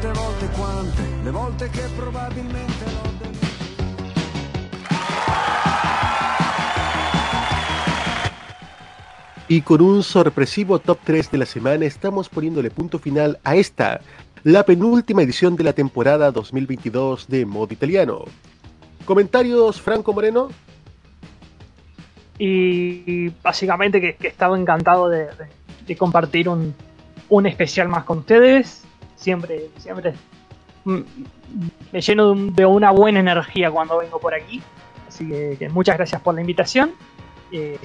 Tante volte quante, le volte che probabilmente l'ho deluso. Y con un sorpresivo top 3 de la semana estamos poniéndole punto final a esta, la penúltima edición de la temporada 2022 de Modo Italiano. ¿Comentarios, Franco Moreno? Y básicamente que, que estaba encantado de, de- de compartir un, un especial más con ustedes. Siempre, siempre mm, me lleno de, un- de una buena energía cuando vengo por aquí. Así que, muchas gracias por la invitación. Eh,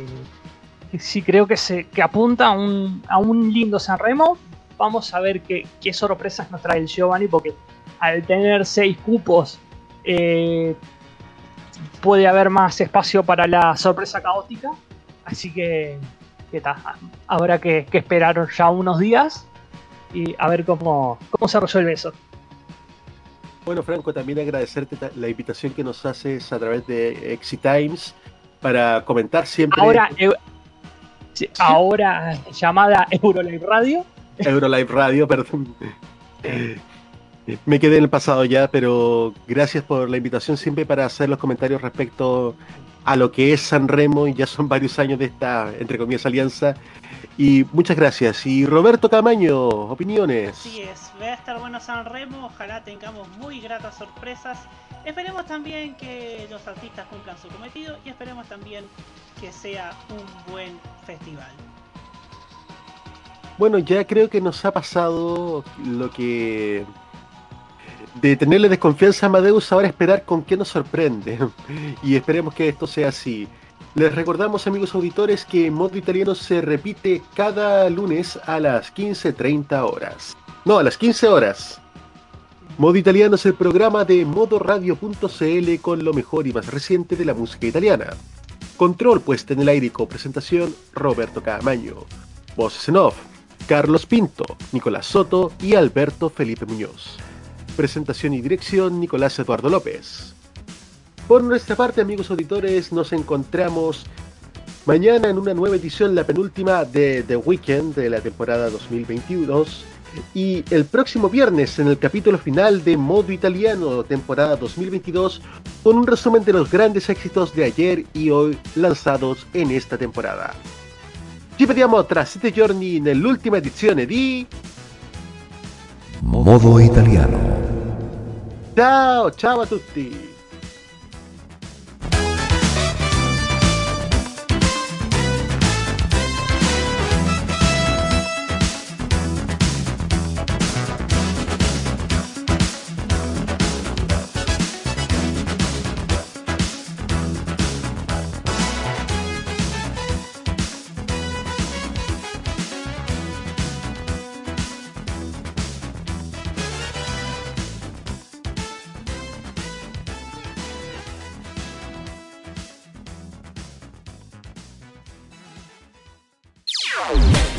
sí creo que se que apunta a un, a un lindo San Remo. Vamos a ver qué, qué sorpresas nos trae el Giovanni, porque al tener seis cupos, eh, puede haber más espacio para la sorpresa caótica. Así que, que ta, habrá que, que esperar ya unos días y a ver cómo, cómo se resuelve eso. Bueno, Franco, también agradecerte la invitación que nos haces a través de Exit Times para comentar siempre Ahora, eh, sí, ahora llamada Eurolive Radio. Eurolive Radio, perdón. Eh, Me quedé en el pasado ya, pero gracias por la invitación siempre para hacer los comentarios respecto a lo que es San Remo y ya son varios años de esta, entre comillas, alianza. Y muchas gracias. Y Roberto Camaño, opiniones. Así es, va a estar bueno San Remo, ojalá tengamos muy gratas sorpresas Esperemos también que los artistas cumplan su cometido y esperemos también que sea un buen festival. Bueno, ya creo que nos ha pasado lo que de tenerle desconfianza a Amadeus, ahora esperar con qué nos sorprende. Y esperemos que esto sea así. Les recordamos, amigos auditores, que Modo Italiano se repite cada lunes a las 15.30 horas. No, a las 15 horas. Modo Italiano es el programa de modoradio.cl con lo mejor y más reciente de la música italiana. Control puesta en el aire con presentación Roberto Caamaño. Voces en off, Carlos Pinto, Nicolás Soto y Alberto Felipe Muñoz. Presentación y dirección Nicolás Eduardo López. Por nuestra parte, amigos auditores, nos encontramos mañana en una nueva edición, la penúltima de The Weekend de la temporada 2022. Y el próximo viernes en el capítulo final de Modo Italiano, temporada 2022, con un resumen de los grandes éxitos de ayer y hoy lanzados en esta temporada. Ci vediamo tra sette giorni nell'ultima edizione di Modo Italiano. Ciao, ciao a tutti!